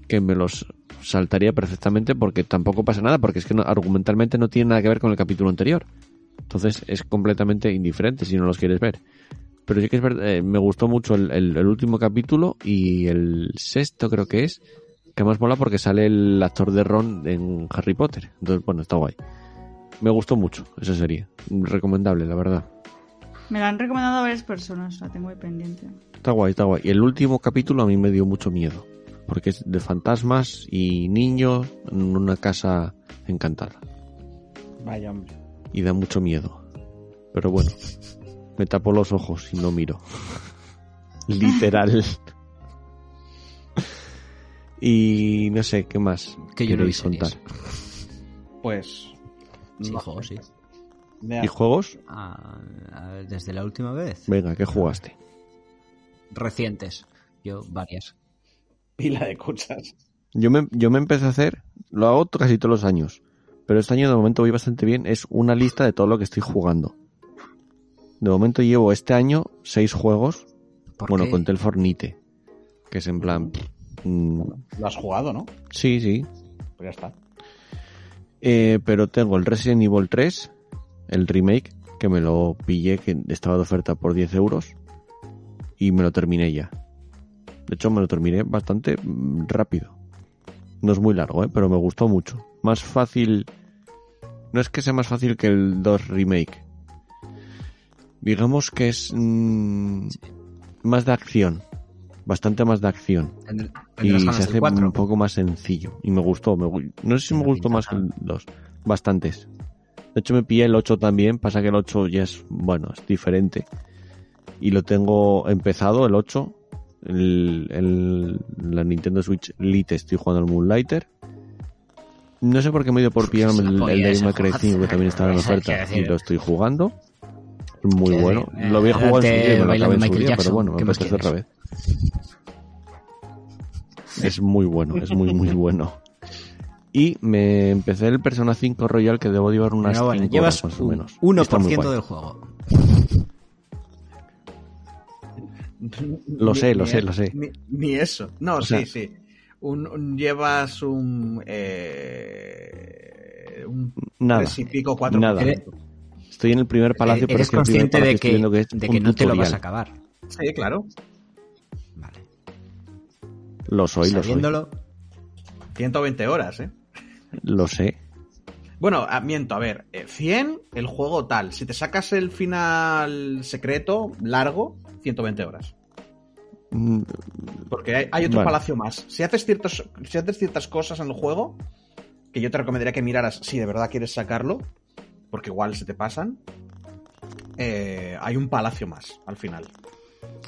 que me los saltaría perfectamente porque tampoco pasa nada, porque es que no- argumentalmente no tiene nada que ver con el capítulo anterior. Entonces es completamente indiferente si no los quieres ver. Pero sí que es verdad, eh, me gustó mucho el, el- el último capítulo y el sexto creo que es, que más mola porque sale el actor de Ron en Harry Potter. Entonces, bueno, está guay. Me gustó mucho esa serie. Recomendable, la verdad. Me la han recomendado varias personas, la tengo ahí pendiente. Está guay, está guay. Y el último capítulo a mí me dio mucho miedo. Porque es de fantasmas y niños en una casa encantada. Vaya, hombre. Y da mucho miedo. Pero bueno, me tapo los ojos y no miro. Literal. y no sé, ¿qué más Que yo no contar? Pues. Sí, no juego, sé. sí. Vea, ¿Y juegos? Ah, ah, desde la última vez. Venga, ¿qué jugaste? Recientes. Yo, varias. Pila de cosas. Yo me, yo me empecé a hacer, lo hago casi todos los años, pero este año de momento voy bastante bien, es una lista de todo lo que estoy jugando. De momento llevo este año seis juegos, ¿Por bueno, qué? conté el Fornite, que es en plan... Lo has jugado, ¿no? sí, sí, Pues ya está. Eh, pero tengo el Resident Evil 3, el remake, que me lo pillé, que estaba de oferta por 10 euros, y me lo terminé ya. De hecho, me lo terminé bastante mm, rápido. No es muy largo, ¿eh? pero me gustó mucho. Más fácil... No es que sea más fácil que el 2 remake. Digamos que es mm, más de acción. Bastante más de acción Tendré- y se hace un poco más sencillo y me gustó me no sé si me gustó más que el 2 bastantes De hecho me pillé el 8 también, pasa que el 8 ya es, bueno, es diferente. Y lo tengo empezado, el 8. El, el- la Nintendo Switch Lite estoy jugando al Moonlighter. No sé por qué me dio por pillarme la el, el Devil ese May Cry juego. 5 que también estaba en oferta y lo estoy jugando. Muy bueno. Lo había eh, jugado en su día me lo acabé en su día, pero bueno, me ¿qué más apetece otra vez. Es muy bueno, es muy muy bueno. Y me empecé el Persona 5 Royal que debo llevar unas Pero bueno, 5 llevas horas más o un menos. 1% Está muy guay. del juego. Lo sé, lo Ni- sé, lo sé. Ni, ni eso. No, O sí, sea- sí. Un, un- llevas un. Eh, un Nada, tres y pico, cuatro nada. Estoy en el primer palacio, pero Eres es que el primer consciente palacio de estoy que, que es de que no te lo vas a acabar. Sí, claro. Lo soy, lo soy. Sabiéndolo, 120 horas, ¿eh? Lo sé. Bueno, ah, miento, a ver. eh, 100, el juego tal. Si te sacas el final secreto, largo, 120 horas. Mm, Porque hay, hay otro Vale. palacio más. Si haces, ciertos, si haces ciertas cosas en el juego, que yo te recomendaría que miraras si de verdad quieres sacarlo, porque igual se te pasan, eh, hay un palacio más al final.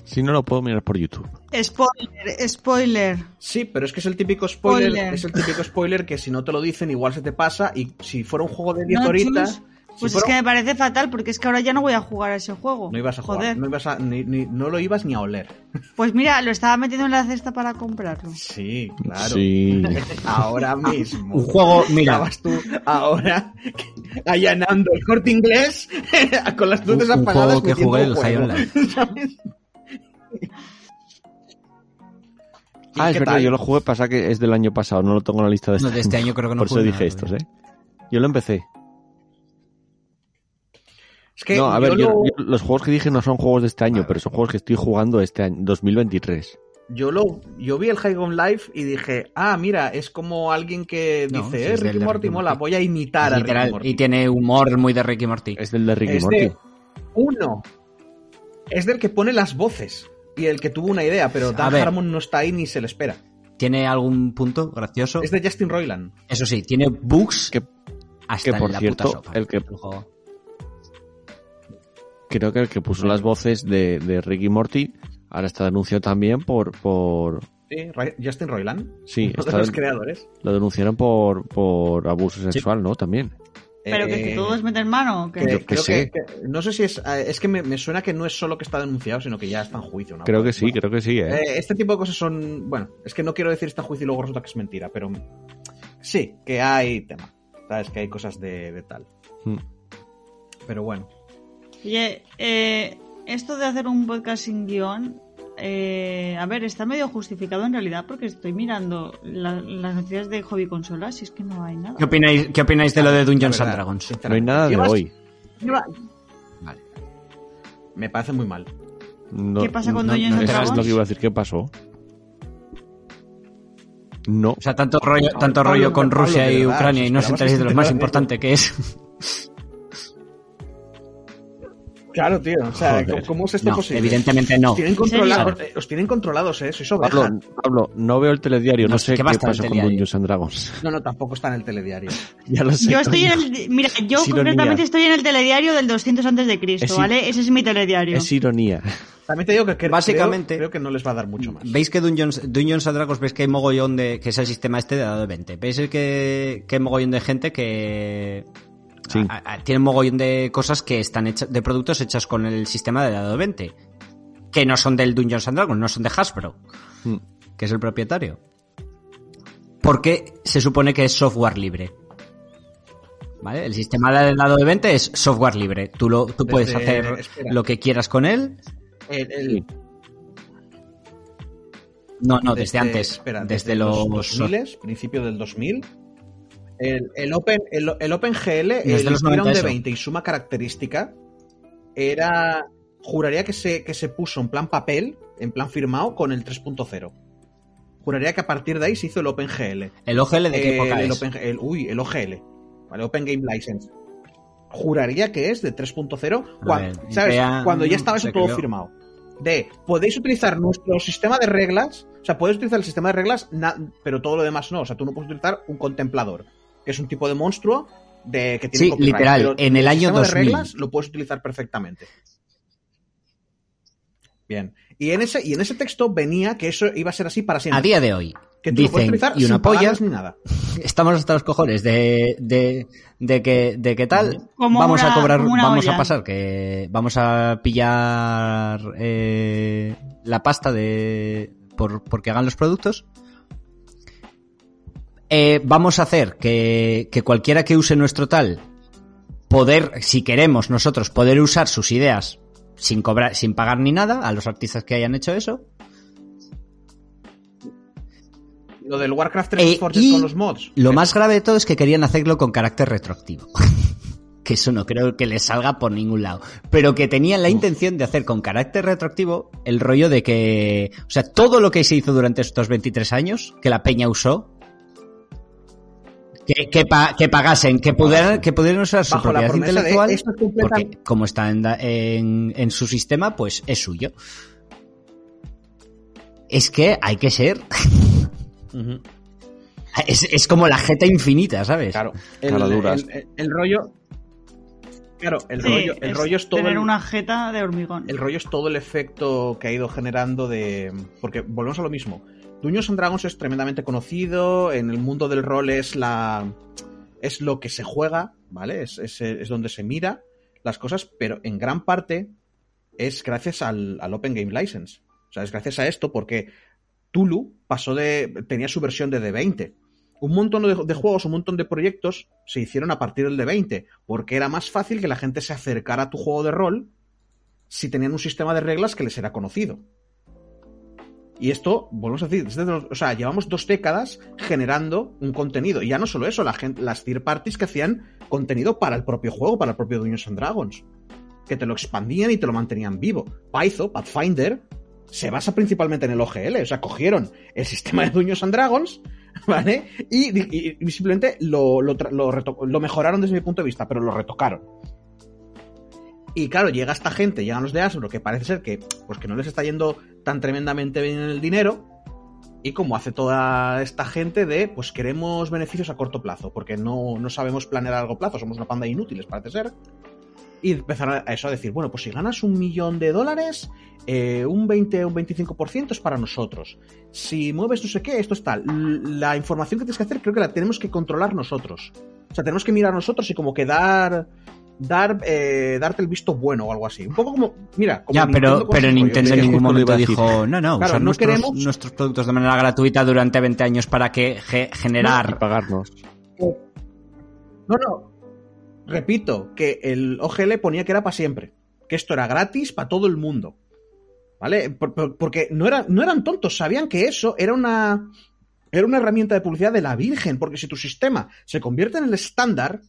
Si no lo puedo mirar por YouTube. Spoiler, spoiler. Sí, pero es que es el típico spoiler, Spoiler. es el típico spoiler que si no te lo dicen igual se te pasa y si fuera un juego de 10 No, horitas, chus. si Pues es fuera- que me parece fatal porque es que ahora ya no voy a jugar a ese juego. no ibas a jugar, no, ibas a- ni- ni- no lo ibas ni a oler. Pues mira, lo estaba metiendo en la cesta para comprarlo. Sí, claro. Sí. Ahora mismo. un juego, mira, Estabas tú ahora allanando el corte inglés con las luces Un- un apagadas. juego que jugué el juego, Ah, es verdad, tal? yo lo jugué, pasa que es del año pasado, no lo tengo en la lista de No, este de este año creo que no Por eso dije nada, estos, todavía. ¿eh? Yo lo empecé. Es que no, a yo ver, yo- lo- yo- los juegos que dije no son juegos de este año, pero son juegos que estoy jugando este año, 2023. Yo lo, yo vi el High on Life y dije, ah, mira, es como alguien que No, dice, sí, eh, es Ricky Morty mola, Morty. voy a imitar a Ricky Morty. y tiene humor muy de Ricky Morty. Es del de Ricky Es Morty. de uno. Es del que pone las voces y el que tuvo una idea, pero Dan ver. Harmon no está ahí ni se le espera. ¿Tiene algún punto gracioso? Es de Justin Roiland. Eso sí, tiene bugs Que- hasta que, por en la cierto, puta sopa. el que-. Creo que el que puso las voces de, de Ricky Morty ahora está denunciado también por... por Sí, Justin Roiland. sí, uno de los creadores. lo denunciaron por, por abuso sexual, ¿no? También. Pero que, que Eh, todo es meter mano. que- Yo qué creo sé. que- que- no sé si es. eh, Es que me, me suena que no es solo que está denunciado, sino que ya está en juicio. ¿no? Creo que sí, bueno, creo que sí, ¿eh? eh, este tipo de cosas son. Bueno, es que no quiero decir está en juicio y luego resulta que es mentira, pero sí, que hay tema. ¿Sabes? Que hay cosas de, de tal. Mm. Pero bueno. Oye, eh, esto de hacer un podcast sin guion, eh, a ver, está medio justificado en realidad porque estoy mirando la- las noticias de hobby consolas y es que no hay nada. ¿Qué opináis, ¿Qué opináis de lo de Dungeons and Dragons? No hay nada de hoy. lleva- Vale. Me parece muy mal. No- ¿Qué pasa con no- Dungeons no, and eso es Dragons? lo que iba a decir. ¿Qué pasó? No. O sea, tanto rollo, tanto rollo con Rusia y Ucrania ¿os y no os que de lo más importante que es. Claro, tío. O sea, Joder. ¿cómo es esto No, posible? evidentemente no. Os tienen, serio? controlados, eh, os tienen controlados, ¿eh? Sois ovejas. Pablo, Pablo, no veo el telediario, no, No, sé ¿qué qué va a estar el pasó con? Dungeons and Dragons. No, no, tampoco está en el telediario. ya lo sé. Yo estoy en el. Mira, yo Es ironía. concretamente estoy en el telediario del 200 antes de Cristo, ¿vale? Ese es mi telediario. Es ironía. También te digo que, que Básicamente- creo, creo que no les va a dar mucho más. ¿Veis que Dungeons, Dungeons and Dragons, veis que hay mogollón de, que es el sistema este de dado de 20? ¿Veis el que, que hay mogollón de gente que Sí. a- a- tiene mogollón de cosas que están hechas, de productos hechas con el sistema de dado de 20? Que no son del Dungeons and Dragons, no son de Hasbro, Mm. que es el propietario. Porque se supone que es software libre. ¿Vale? El sistema de dado de 20 es software libre. Tú, lo, tú puedes Desde- hacer espera. lo que quieras con él. El- el- Sí. No, no, desde, antes. espera, desde, los 2000, principio del 2000. El, el Open, el, el OpenGL, Desde el los 90 Ethereum de eso. 20 y suma característica, era. Juraría que se, que se puso en plan papel, en plan firmado, con el 3.0. Juraría que a partir de ahí se hizo el OpenGL. ¿El OGL de qué época el es? Open- el- uy, el OGL. Vale, Open Game License. Juraría que es de 3.0, cuan- ver, ¿sabes? idea, Cuando ya estaba eso todo firmado. De, podéis utilizar nuestro sistema de reglas, o sea, podéis utilizar el sistema de reglas, pero todo lo demás no. O sea, tú no puedes utilizar un contemplador, que es un tipo de monstruo de que tiene Sí, copyright, literal, pero en el año sistema 2000. de reglas lo puedes utilizar perfectamente. Bien. Y en ese y en ese texto venía que eso iba a ser así para siempre. A día de hoy, que tú lo puedes dicen, utilizar y una sin polla, ni nada. estamos hasta los cojones de, de, de que, de que tal, Como vamos una- a cobrar, vamos a pasar, que vamos a pillar eh, la pasta de por porque hagan los productos. Eh, vamos a hacer que, que cualquiera que use nuestro tal, poder, si queremos nosotros, poder usar sus ideas sin cobrar, sin pagar ni nada a los artistas que hayan hecho eso. Lo del Warcraft 3 Eh, Forges y con los mods. Lo más grave de todo es que querían hacerlo con carácter retroactivo. que eso no creo que les salga por ningún lado. Pero que tenían la intención de hacer con carácter retroactivo el rollo de que, o sea, todo lo que se hizo durante estos 23 años, que la peña usó, que, que, pa- que pagasen, que pudieran, que pudieran usar su Bajo propiedad intelectual, es porque como está en, da- en, en su sistema, pues es suyo. Es que hay que ser, es, es como la jeta infinita, ¿sabes? Claro. El, Caraduras. el- el- el rollo. Claro, el Sí, rollo, el es rollo es todo. tener el- una jeta de hormigón. El rollo es todo el efecto que ha ido generando de. Porque volvemos a lo mismo. Dungeons and Dragons es tremendamente conocido. En el mundo del rol es la. Es lo que se juega, ¿vale? Es, es- donde se mira las cosas, pero en gran parte es gracias al, al Open Game License. O sea, es gracias a esto porque Tulu pasó de. tenía su versión de D20. Un montón de, de juegos, un montón de proyectos se hicieron a partir del D20, porque era más fácil que la gente se acercara a tu juego de rol si tenían un sistema de reglas que les era conocido. Y esto, volvemos a decir, desde o sea, llevamos dos décadas generando un contenido. Y ya no solo eso, las third parties que hacían contenido para el propio juego, para el propio Dungeons and Dragons. Que te lo expandían y te lo mantenían vivo. Python, Pathfinder, se basa principalmente en el OGL. O sea, cogieron el sistema de Dungeons and Dragons, ¿vale? Y, simplemente lo, lo mejoraron desde mi punto de vista, pero lo retocaron. Y claro, llega esta gente, llegan los de Hasbro, que parece ser que, pues que no les está yendo tan tremendamente bien en el dinero. Y como hace toda esta gente de, pues queremos beneficios a corto plazo, porque no, no sabemos planear a largo plazo, somos una panda de inútiles, parece ser. Y empezaron a eso a decir, bueno, pues si ganas un millón de dólares, eh, un 20 o un 25% es para nosotros. Si mueves no sé qué, esto es tal. La información que tienes que hacer creo que la tenemos que controlar nosotros. O sea, tenemos que mirar nosotros y como que dar, dar eh, darte el visto bueno o algo así. Un poco como, mira, como Ya, pero, con pero rollo, Nintendo en ningún momento dijo, no, no, Claro, usar no nuestros, queremos- nuestros productos de manera gratuita durante 20 años para que ge- Y generar... pagarnos. No, no. Repito, que el OGL ponía que era para siempre. Que esto era gratis para todo el mundo. ¿Vale? Por- por- porque no, era- no eran tontos, sabían que eso era una. Era una herramienta de publicidad de la Virgen. Porque si tu sistema se convierte en el estándar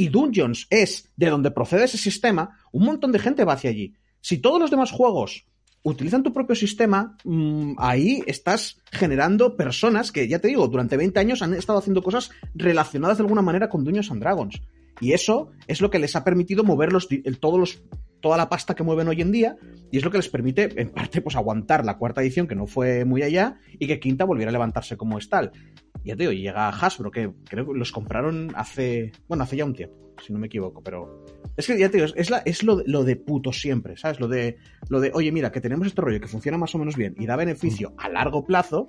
y Dungeons es de donde procede ese sistema, un montón de gente va hacia allí. Si todos los demás juegos utilizan tu propio sistema, mm, ahí estás generando personas que, ya te digo, durante 20 años han estado haciendo cosas relacionadas de alguna manera con Dungeons and Dragons. Y eso es lo que les ha permitido mover los, di- el- toda la pasta que mueven hoy en día y es lo que les permite, en parte, pues aguantar la cuarta edición, que no fue muy allá, y que quinta volviera a levantarse como es tal. Ya te digo, llega Hasbro, que creo que los compraron hace, bueno, hace ya un tiempo, si no me equivoco, pero es que ya te digo, es, es la- es lo, lo de puto siempre, ¿sabes? Lo de, lo de, oye, mira, que tenemos este rollo que funciona más o menos bien y da beneficio a largo plazo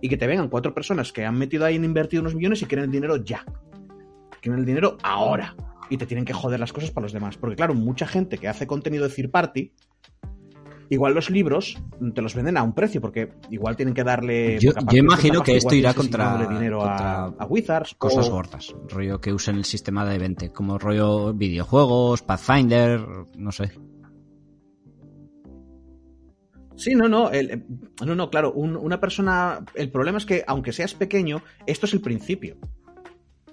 y que te vengan cuatro personas que han metido ahí en invertido unos millones y quieren el dinero ya. Quieren el dinero ahora. Y te tienen que joder las cosas para los demás. Porque claro, mucha gente que hace contenido de third party, igual los libros te los venden a un precio, porque igual tienen que darle... Yo- imagino que esto irá contra- dinero contra a Wizards. Cosas o- gordas, rollo que usen el sistema de 20, como rollo videojuegos, Pathfinder, no sé. Sí, no, no, el- eh, no, no, claro, un- una persona, el problema es que aunque seas pequeño, esto es el principio.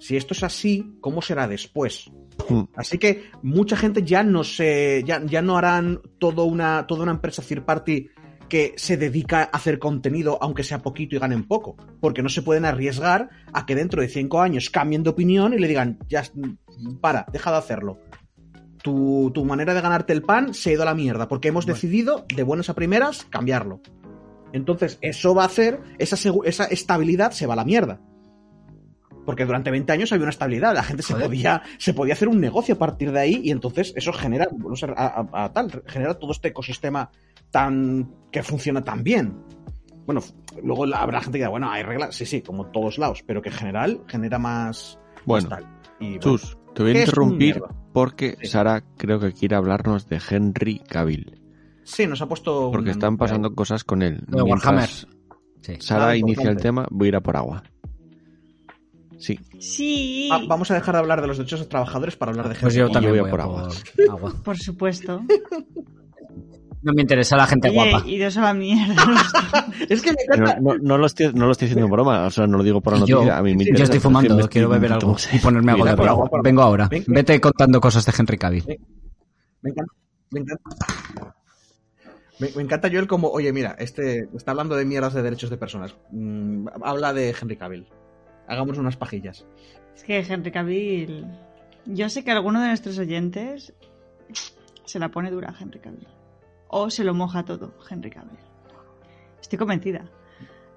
Si esto es así, ¿cómo será después? Hmm. Así que mucha gente ya no se, ya, ya no harán toda una, toda una empresa third party que se dedica a hacer contenido, aunque sea poquito y ganen poco, porque no se pueden arriesgar a que dentro de cinco años cambien de opinión y le digan, ya, para, deja de hacerlo. Tu, tu manera de ganarte el pan se ha ido a la mierda, porque hemos decidido, de buenas a primeras, cambiarlo. Entonces, eso va a hacer, esa, esa estabilidad se va a la mierda. Porque durante 20 años había una estabilidad, la gente se Joder. podía, se podía hacer un negocio a partir de ahí y entonces eso genera, no sé, a- a- a tal, genera todo este ecosistema tan que funciona tan bien. Bueno, luego la- habrá gente que diga, bueno, hay reglas, sí, sí, como todos lados, pero que en general genera más, Bueno, más tal. Y, bueno, Chus, te voy a ¿qué es un interrumpir porque Sí. Sara creo que quiere hablarnos de Henry Cavill. sí, nos ha puesto... Porque un- están pasando cosas con él. De Warhammer. Sí. Sara Ah, inicia el tema, voy a ir a por agua. Sí, Sí, Ah, vamos a dejar de hablar de los derechos de los trabajadores para hablar de Pues gente. yo Y también yo voy, voy a por por agua. agua. por supuesto. No me interesa la gente Oye, guapa. iros a la mierda. Es que me no, encanta... no, no lo estoy, no lo estoy diciendo en broma, o sea, no lo digo por la Y yo, noticia. a mí me yo estoy fumando, me quiero beber algo y ponerme algo de por agua. agua, Vengo ahora. Ven, ven. Vete contando cosas de Henry Cavill. Ven. Me encanta. Me encanta. Me, me encanta Joel como, oye, mira, este está hablando de mierdas de derechos de personas. Mm, habla de Henry Cavill. Hagamos unas pajillas. Es que Henry Cavill. Yo sé que alguno de nuestros oyentes se la pone dura a Henry Cavill. O se lo moja todo, Henry Cavill. Estoy convencida. ¿No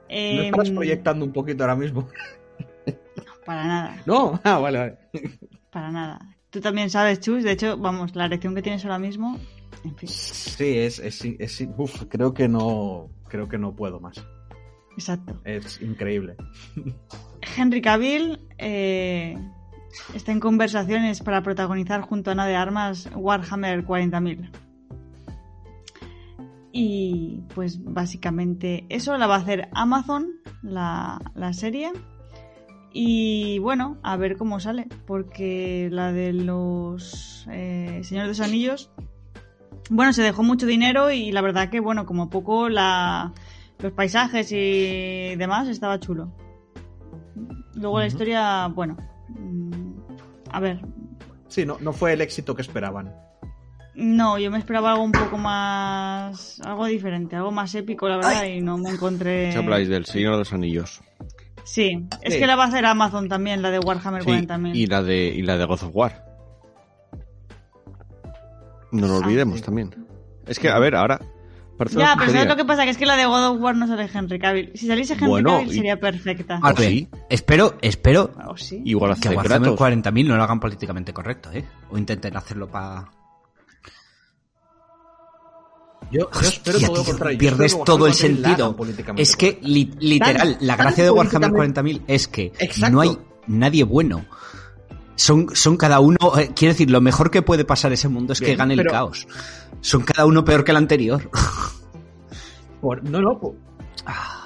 Em, estás proyectando un poquito ahora mismo? Para nada, No, ah, vale, vale. para nada. Tú también sabes, Chus. De hecho, vamos, la erección que tienes ahora mismo. En fin, Sí, es, es, es- uf, creo que no, creo que no puedo más. Exacto. Es increíble. Henry Cavill eh, está en conversaciones para protagonizar junto a Ana de Armas Warhammer 40.000. Y pues básicamente eso la va a hacer Amazon, la, la serie. Y bueno, a ver cómo sale, porque la de los eh, Señores de los Anillos, bueno, se dejó mucho dinero y la verdad que, bueno, como poco la, los paisajes y demás estaba chulo. Luego la historia, bueno, mm, a ver, Sí, no, no fue el éxito que esperaban. no, yo me esperaba algo un poco más, algo diferente, algo más épico, la verdad, y no me encontré. ¿Qué habláis del Señor de los Anillos? Sí, es Sí. que la va a hacer Amazon también, la de Warhammer Sí, 40.000. y la de y la de God of War. No lo Ah, olvidemos sí. también. Es que, a ver, ahora... Ya, pero ¿sabes lo que pasa? Que es que la de God of War no sale Henry Cavill. Si saliese Henry Bueno, Cavill y- sería perfecta. Ah, sí? espero, espero ¿O sí? Igual hace que Warhammer Kratos. 40.000 no lo hagan políticamente correcto, ¿eh? O intenten hacerlo para... Yo, yo espero todo lo contrario. Yo pierdes todo el Warhammer 40.000 la hagan sentido. políticamente Es que, li- literal, la gracia de Warhammer políticamente- 40.000 es que Exacto. no hay nadie bueno. Son, son cada uno, eh, quiero decir, lo mejor que puede pasar ese mundo es que gane el pero- caos. Son cada uno peor que el anterior. Por- no, no, por,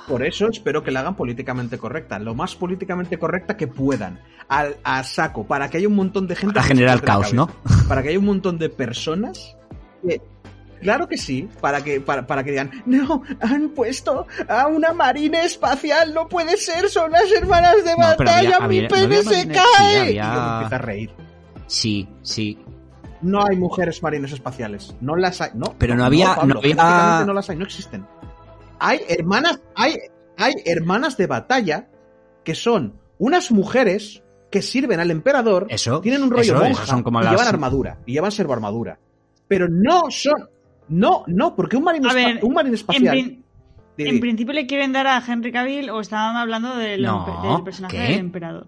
por eso espero que la hagan políticamente correcta, lo más políticamente correcta que puedan, al, a saco, para que haya un montón de gente... Para generar caos, ¿no? Para que haya un montón de personas que... Claro que sí, para que, para, para que digan, no, han puesto a una marina espacial, no puede ser, son las hermanas de No, batalla, había- mi había- pene se marines, cae. sí, había- Y yo me empiezo a reír. Sí, sí. No hay mujeres marinos espaciales. No las hay. No, Pero no había- Pablo, no había- no las hay, no existen. Hay hermanas, hay, hay hermanas de batalla que son unas mujeres que sirven al emperador. Eso, tienen un rollo eso, monja eso son como y las- llevan armadura. Y llevan servoarmadura. Pero no son. No, no, porque un marino, ver, un marino En, espacial. prin- en principio le quieren dar a Henry Cavill o estaban hablando del, No, empe- del personaje ¿qué? del emperador.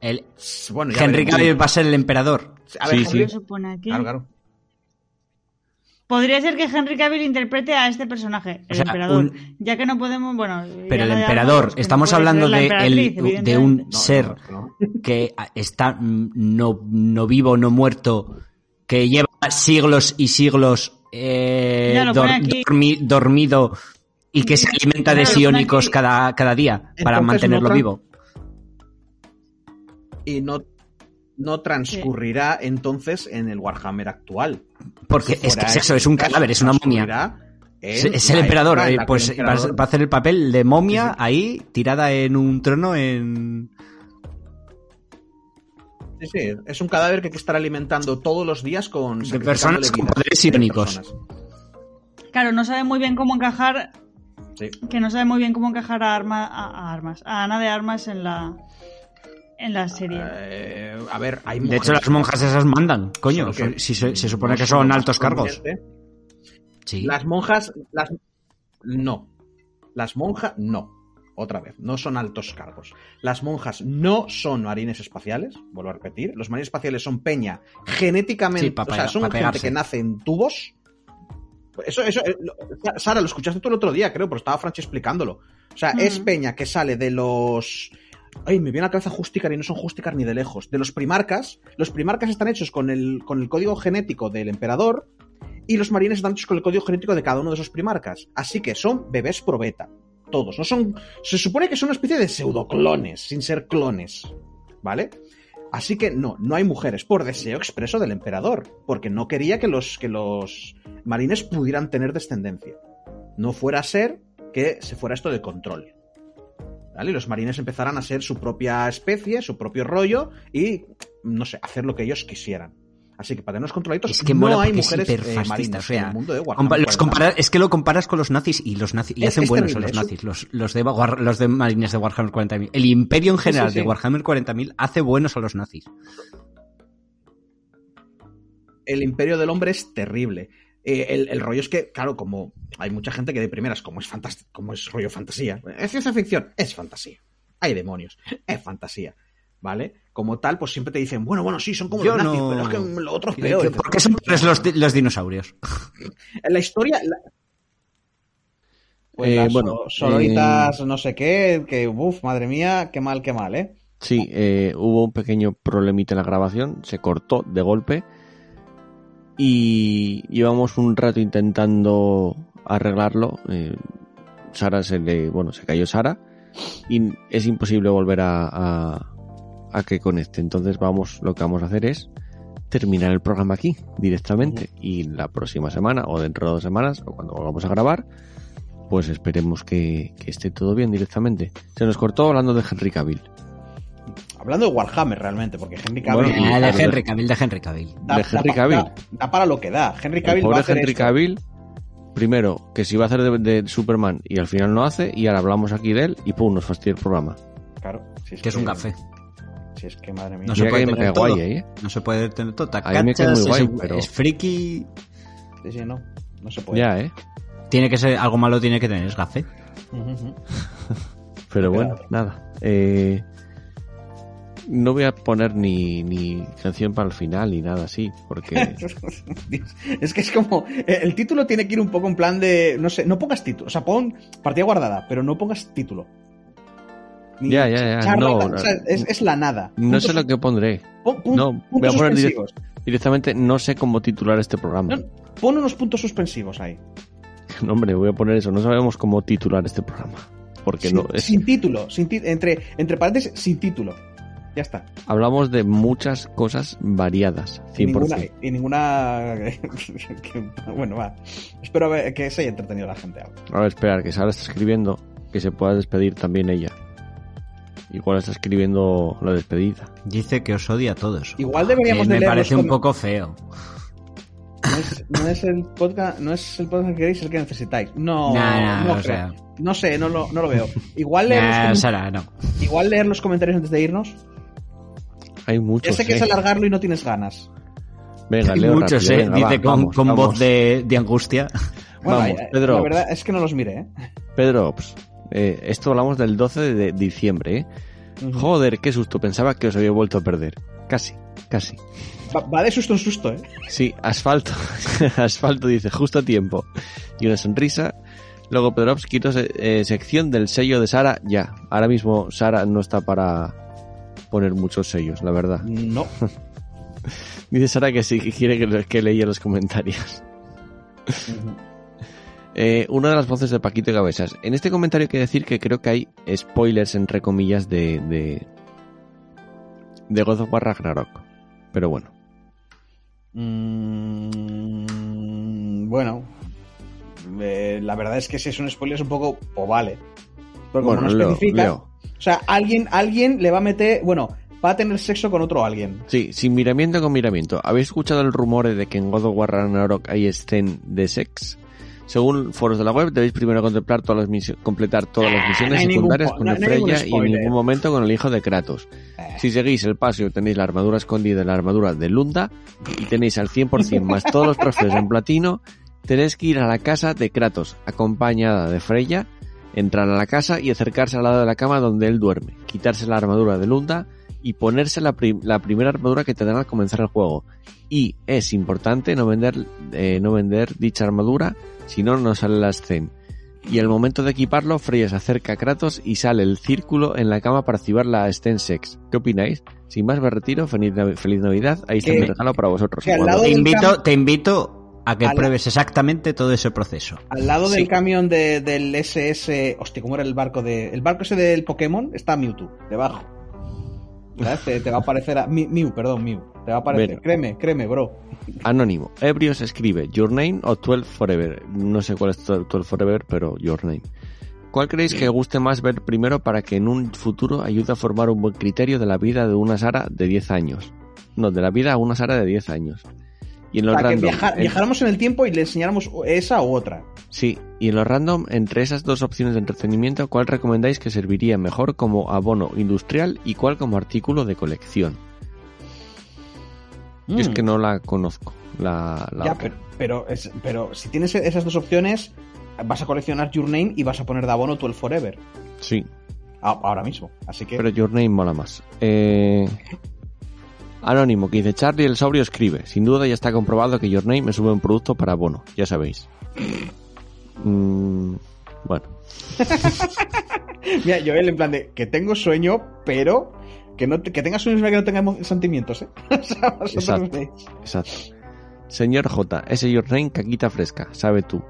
El, Bueno, Henry. Cavill va a ser el emperador. A ver, Sí, sí. ¿Qué supone aquí? Claro, claro. Podría ser que Henry Cavill interprete a este personaje, el O sea, emperador. un- Ya que no podemos, bueno. Pero el emperador, digamos que no estamos hablando de, emperatriz, el- de un. No, ser no, no. que está no, no vivo, no muerto, que lleva siglos y siglos eh, dor- dormi- dormido y que se alimenta de aquí. cada, cada día para Entonces, mantenerlo vivo. Y no, no transcurrirá entonces en el Warhammer actual. Porque Si es que eso, es un cadáver, es una momia. Es, el emperador, eh, pues el va a- emperador- va a hacer el papel de momia Sí, sí. ahí, tirada en un trono en... Sí, sí, es un cadáver que hay que estar alimentando todos los días con De personas con poderes personas. Claro, no sabe muy bien cómo encajar. Sí. Que no sabe muy bien cómo encajar a, arma, a, a armas. A Ana de Armas en la. En la serie. Eh, a ver, hay De hecho, las monjas esas mandan, coño, que si se, se supone no que son altos cargos. Sí. Las monjas, las no. Las monjas, no. otra vez, no son altos cargos. Las monjas no son marines espaciales, vuelvo a repetir. Los marines espaciales son peña genéticamente, Sí, pa- o sea, son gente pegarse. que nace en tubos. Eso, eso, eh, Sara, lo escuchaste tú el otro día, creo, pero estaba Franchi explicándolo. O sea, es peña que sale de los. Ay, me viene la cabeza Justicar y no son Justicar ni de lejos. De los primarcas. Los primarcas están hechos con el, con el código genético del emperador. Y los marines están hechos con el código genético de cada uno de esos primarcas. Así que son bebés probeta. Todos. No son. Se supone que son una especie de pseudoclones, sin ser clones. ¿Vale? Así que no, no hay mujeres por deseo expreso del emperador. Porque no quería que los, que los marines pudieran tener descendencia. No fuera a ser que se fuera esto de control. ¿Vale? Y los marines empezaran a ser su propia especie, su propio rollo y, no sé, hacer lo que ellos quisieran. Así que para tenerlos controladitos, Es que no hay mujeres eh, fascista, marinas o sea, en el mundo de Warhammer. los 40. compara- es que lo comparas con los nazis y los nazis y Es- hacen es buenos a los eso- nazis, los, los de War- los de marines de Warhammer 40.000. El imperio en Sí, general sí, sí. de Warhammer 40.000 hace buenos a los nazis. el imperio del hombre es terrible. Eh, el, el rollo es que, claro, como hay mucha gente que de primeras, como es fantástico, como es rollo fantasía, es ciencia ficción, es fantasía. Hay demonios, es fantasía. ¿Vale? Como tal, pues siempre te dicen, bueno, bueno, sí, son como Yo los nazis, no- pero es que lo otro es ¿Por peor. Y qué son peores los, los dinosaurios? En la historia. la- Pues Eh, las bueno, so- sororitas, no sé qué, que, uff, madre mía, qué mal, qué mal, ¿eh? Sí, eh, hubo un pequeño problemita en la grabación, se cortó de golpe y llevamos un rato intentando arreglarlo. eh, Sara se le, bueno, se cayó Sara y es imposible volver a, a, a que conecte. Entonces vamos, lo que vamos a hacer es terminar el programa aquí directamente y la próxima semana o dentro de dos semanas o cuando volvamos a grabar pues esperemos que, que esté todo bien directamente. Se nos cortó hablando de Henry Cavill. Hablando de Warhammer realmente, porque Henry Bueno, Cavill. y- Ah, de Henry Cavill, de Henry Cavill. da, de Henry Cavill. Da, da para lo que da. Henry El Cavill va a pobre hacer Henry esto. Cavill, primero, que si va a hacer de, de Superman y al final no hace, y ahora hablamos aquí de él y pum, nos fastidia el programa. Claro, si Que es un café. Si es que, madre mía. No se puede tener guay todo. ahí, ¿eh? No se puede tener todo. Me muy guay, es, pero- es friki. Sí, sí, no. No se puede. Ya, ¿eh? Tiene que ser, algo malo tiene que tener, es café. Pero bueno, nada. Eh, no voy a poner ni, ni canción para el final ni nada así, porque... Es que es como. eh, El título tiene que ir un poco en plan de. No sé, no pongas título. O sea, pon partida guardada, pero no pongas título. Ni Ya, ya, ya, charla, no, o sea, es, es la nada. No sé lo que pondré. pon- no, voy a poner direct-. Directamente no sé cómo titular este programa. No, pon unos puntos suspensivos ahí. No, hombre, voy a poner eso. No sabemos cómo titular este programa. Porque sin, no es... sin título. Sin entre, entre paréntesis, sin título. Ya está. hablamos de muchas cosas variadas. 100%. Y ninguna. Y ninguna que- bueno, va. Espero ver- que se haya entretenido la gente. ahora. A ver, esperar, que Sara está escribiendo que se pueda despedir también ella. Igual está escribiendo la despedida. Dice que os odia a todos. Igual deberíamos Que de Me leer parece un poco feo. No es, no es el podcast, no es el podcast que queréis, el que necesitáis. No, Nah, no o creo. sea. No sé, no lo, no lo veo. Igual leer, Nah, los, comen- Sara, no. igual leer los comentarios antes de irnos. Hay muchos. sé que eh. es alargarlo y no tienes ganas. Venga, Hay leo muchos, rápido, eh. venga, Dice va, con, vamos, con vamos. voz de, de angustia. Bueno, Vamos, eh, Pedro. La verdad es que no los miré, ¿eh? Pedro, pues, eh, esto hablamos del 12 de diciembre, ¿eh? Joder, qué susto. Pensaba que os había vuelto a perder. Casi, casi. Va, va de susto en susto, ¿eh? Sí, asfalto. asfalto dice, justo a tiempo. Y una sonrisa. Luego Pedrovsky, eh, sección del sello de Sara. Ya, ahora mismo Sara no está para poner muchos sellos, la verdad. No. Dice Sara que sí, que quiere que, que leía los comentarios. Eh, una de las voces de Paquito y Cabezas. En este comentario hay que decir que creo que hay spoilers, entre comillas, de, de, de God of War Ragnarok. Pero bueno. Mm, bueno. Eh, la verdad es que si es un spoiler es un poco... O vale. Pero como Bueno, no especifica... leo. Sea, alguien, alguien le va a meter... Bueno, va a tener sexo con otro alguien. Sí, sin miramiento con miramiento. ¿Habéis escuchado el rumor de que en God of War Ragnarok hay escena de sex? Según foros de la web, debéis primero contemplar todas las completar todas las Ah, misiones no hay ningún secundarias con no- no Freya y en ningún momento con el hijo de Kratos. Eh. Si seguís el paso tenéis la armadura escondida en la armadura de Lunda y tenéis al 100% más todos los trofeos en platino, tenéis que ir a la casa de Kratos, acompañada de Freya, Entrar a la casa y acercarse al lado de la cama donde él duerme, quitarse la armadura de Lunda y ponerse la, la primera armadura que te dan al comenzar el juego. Y es importante no vender, eh, no vender dicha armadura, si no, no sale la escena. Y al momento de equiparlo, Freya se acerca a Kratos y sale el círculo en la cama para activar la Sten Sex. ¿Qué opináis? Sin más, me retiro. Feliz, Nav- feliz Navidad. Ahí está mi regalo para vosotros. Te invito, te invito a que pruebes exactamente todo ese proceso. Al lado Sí. del camión de- del SS. Hostia, ¿cómo era el barco de. El barco ese del Pokémon está Mewtwo, debajo. Te, te va a aparecer a. Mew, perdón, Mew. Te va a aparecer. Bueno. Créeme, créeme, bro. Anónimo. Ebrios escribe Your Name o 12 Forever. No sé cuál es 12 Forever, pero Your Name. ¿Cuál creéis que guste más ver primero para que en un futuro ayude a formar un buen criterio de la vida de una Sara de 10 años? No, de la vida a una Sara de 10 años. Y en los Para que random, viajar- en- viajáramos en el tiempo y le enseñáramos esa u otra. Sí, y en los random, entre esas dos opciones de entretenimiento, ¿cuál recomendáis que serviría mejor como abono industrial y cuál como artículo de colección? Yo es Mm. que no la conozco. La, la Ya, otra. pero, pero, es- pero si tienes esas dos opciones, vas a coleccionar Your Name y vas a poner de abono 12 Forever. Sí, A- ahora mismo. Así que. pero Your Name mola más. Eh... Anónimo, que dice Charlie el sobrio escribe. Sin duda ya está comprobado que Your Name es un buen producto para abono, ya sabéis. Mm, bueno, Mira, Joel, en plan de que tengo sueño, pero que no que tengas sueños que no tenga sentimientos, ¿eh? o sea, Exacto. exacto. Señor J, ese Your Name caquita fresca, sabe tú.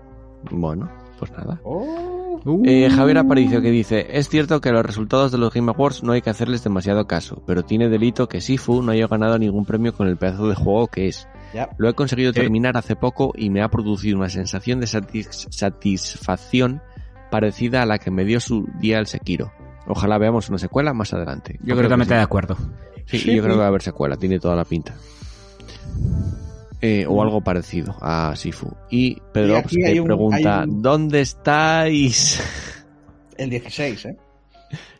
Bueno, pues nada. Oh. Eh, Javier Aparicio que dice, es cierto que a los resultados de los Game Awards no hay que hacerles demasiado caso, pero tiene delito que Sifu no haya ganado ningún premio con el pedazo de juego que es. Ya. Lo he conseguido Sí. terminar hace poco y me ha producido una sensación de satis- satisfacción parecida a la que me dio su día el Sekiro. Ojalá veamos una secuela más adelante. Yo completamente que de sí. acuerdo. Sí, Sí, yo creo que va a haber secuela, tiene toda la pinta. Eh, o algo parecido a Sifu. Y Pedro Y aquí que hay un- pregunta, hay un- ¿dónde estáis? El 16, ¿eh?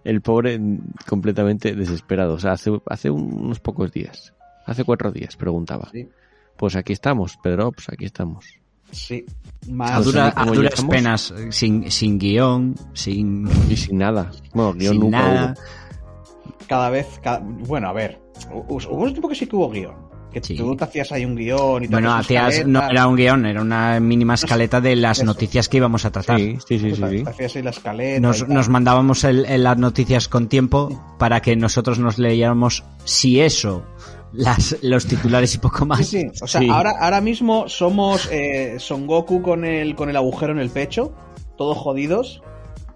El pobre mm, completamente desesperado. O sea, hace, hace un- unos pocos días. Hace cuatro días preguntaba. Sí. Pues aquí estamos, Pedro, pues aquí estamos. Sí. A, Más. dura- ¿cómo a duras llegamos? penas, eh, sin, sin guion, sin, Y sin nada. Bueno, guion sin nunca nada. hubo. Cada vez. cada- Bueno, a ver. hu- Hubo un tiempo que sí que hubo guion. Que Sí. tú te hacías ahí un guion y Bueno, hacías no era un guion, era una mínima escaleta de las Eso. noticias que íbamos a tratar. Sí, sí, sí, sí. te- sí. te hacías ahí la escaleta. y Nos, mandábamos el- el- las noticias con tiempo para que nosotros nos leyéramos, si eso, las, los titulares y poco más. Sí, sí. O sea, Sí. ahora, ahora mismo somos eh, Son Goku con el, con el agujero en el pecho, todos jodidos,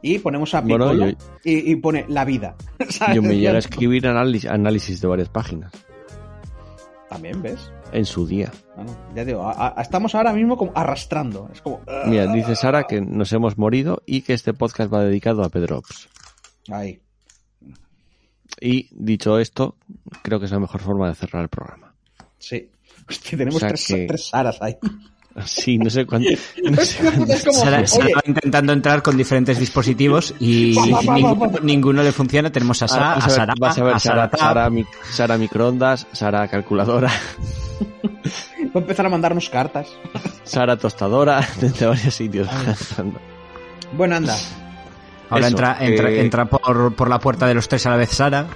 y ponemos a Bueno, Piccolo yo- y, y pone la vida. ¿sabes? Yo me llegué a escribir análisis, análisis de varias páginas. También, ¿ves? En su día. Bueno, ya digo, a- a- estamos ahora mismo como arrastrando. Es como. Mira, dice Sara que nos hemos morido y que este podcast va dedicado a Pedrops. Ahí. Y dicho esto, creo que es la mejor forma de cerrar el programa. Sí. Hostia, tenemos O sea tres, que- tres Saras ahí. Sí, no sé cuánto. No sé cuánto- Es como, Sara, Sara va intentando entrar con diferentes dispositivos y ninguno, le funciona. Tenemos a, a a Sara, a a Sara, Sara Tab. Sara, mic- Sara microondas, Sara calculadora, va a empezar a mandarnos cartas. Sara tostadora, de varios sitios. Bueno, anda. Ahora Eso, entra, entra, eh, entra por, por la puerta de los tres a la vez Sara.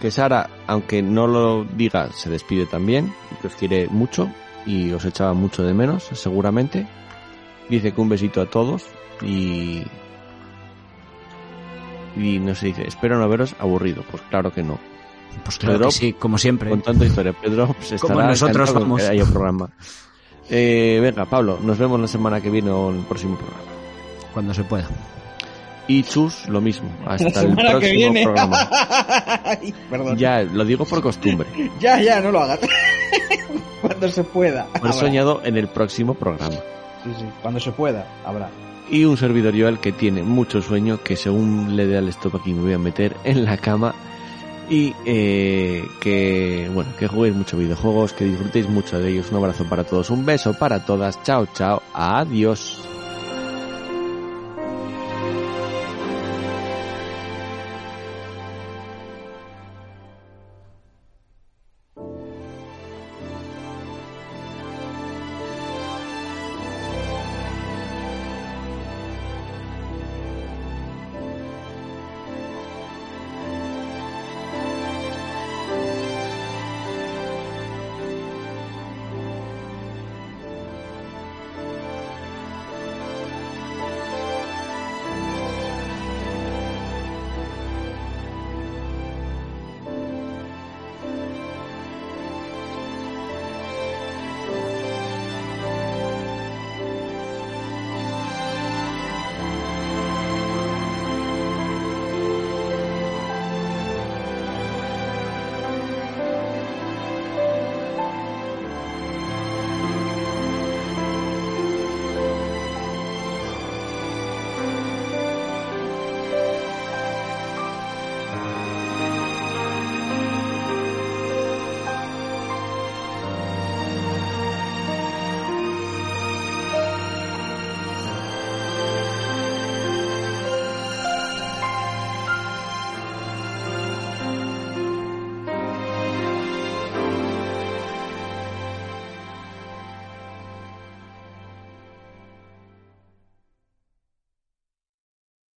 que Sara, aunque no lo diga, se despide también, y que os quiere mucho y os echaba mucho de menos, seguramente. Dice que un besito a todos y. Y no se dice, espero no veros aburrido. Pues claro que no. Pues claro Pedro, que sí, como siempre. Con tanta historia, Pedro pues, estará Como nosotros vamos. que haya programa. Eh, venga, Pablo, nos vemos la semana que viene o en el próximo programa. Cuando se pueda. Y Chus, lo mismo. Hasta el que próximo viene. programa. Ay, Perdón. Ya, lo digo por costumbre. ya, ya, no lo hagas. cuando se pueda. Por soñado en el próximo programa. Sí, sí. Cuando se pueda, habrá. Y un servidor Joel que tiene mucho sueño, que según le dé al stop aquí me voy a meter en la cama. Y eh, que, bueno, que juguéis mucho videojuegos, que disfrutéis mucho de ellos. Un abrazo para todos, un beso para todas. Chao, chao, adiós.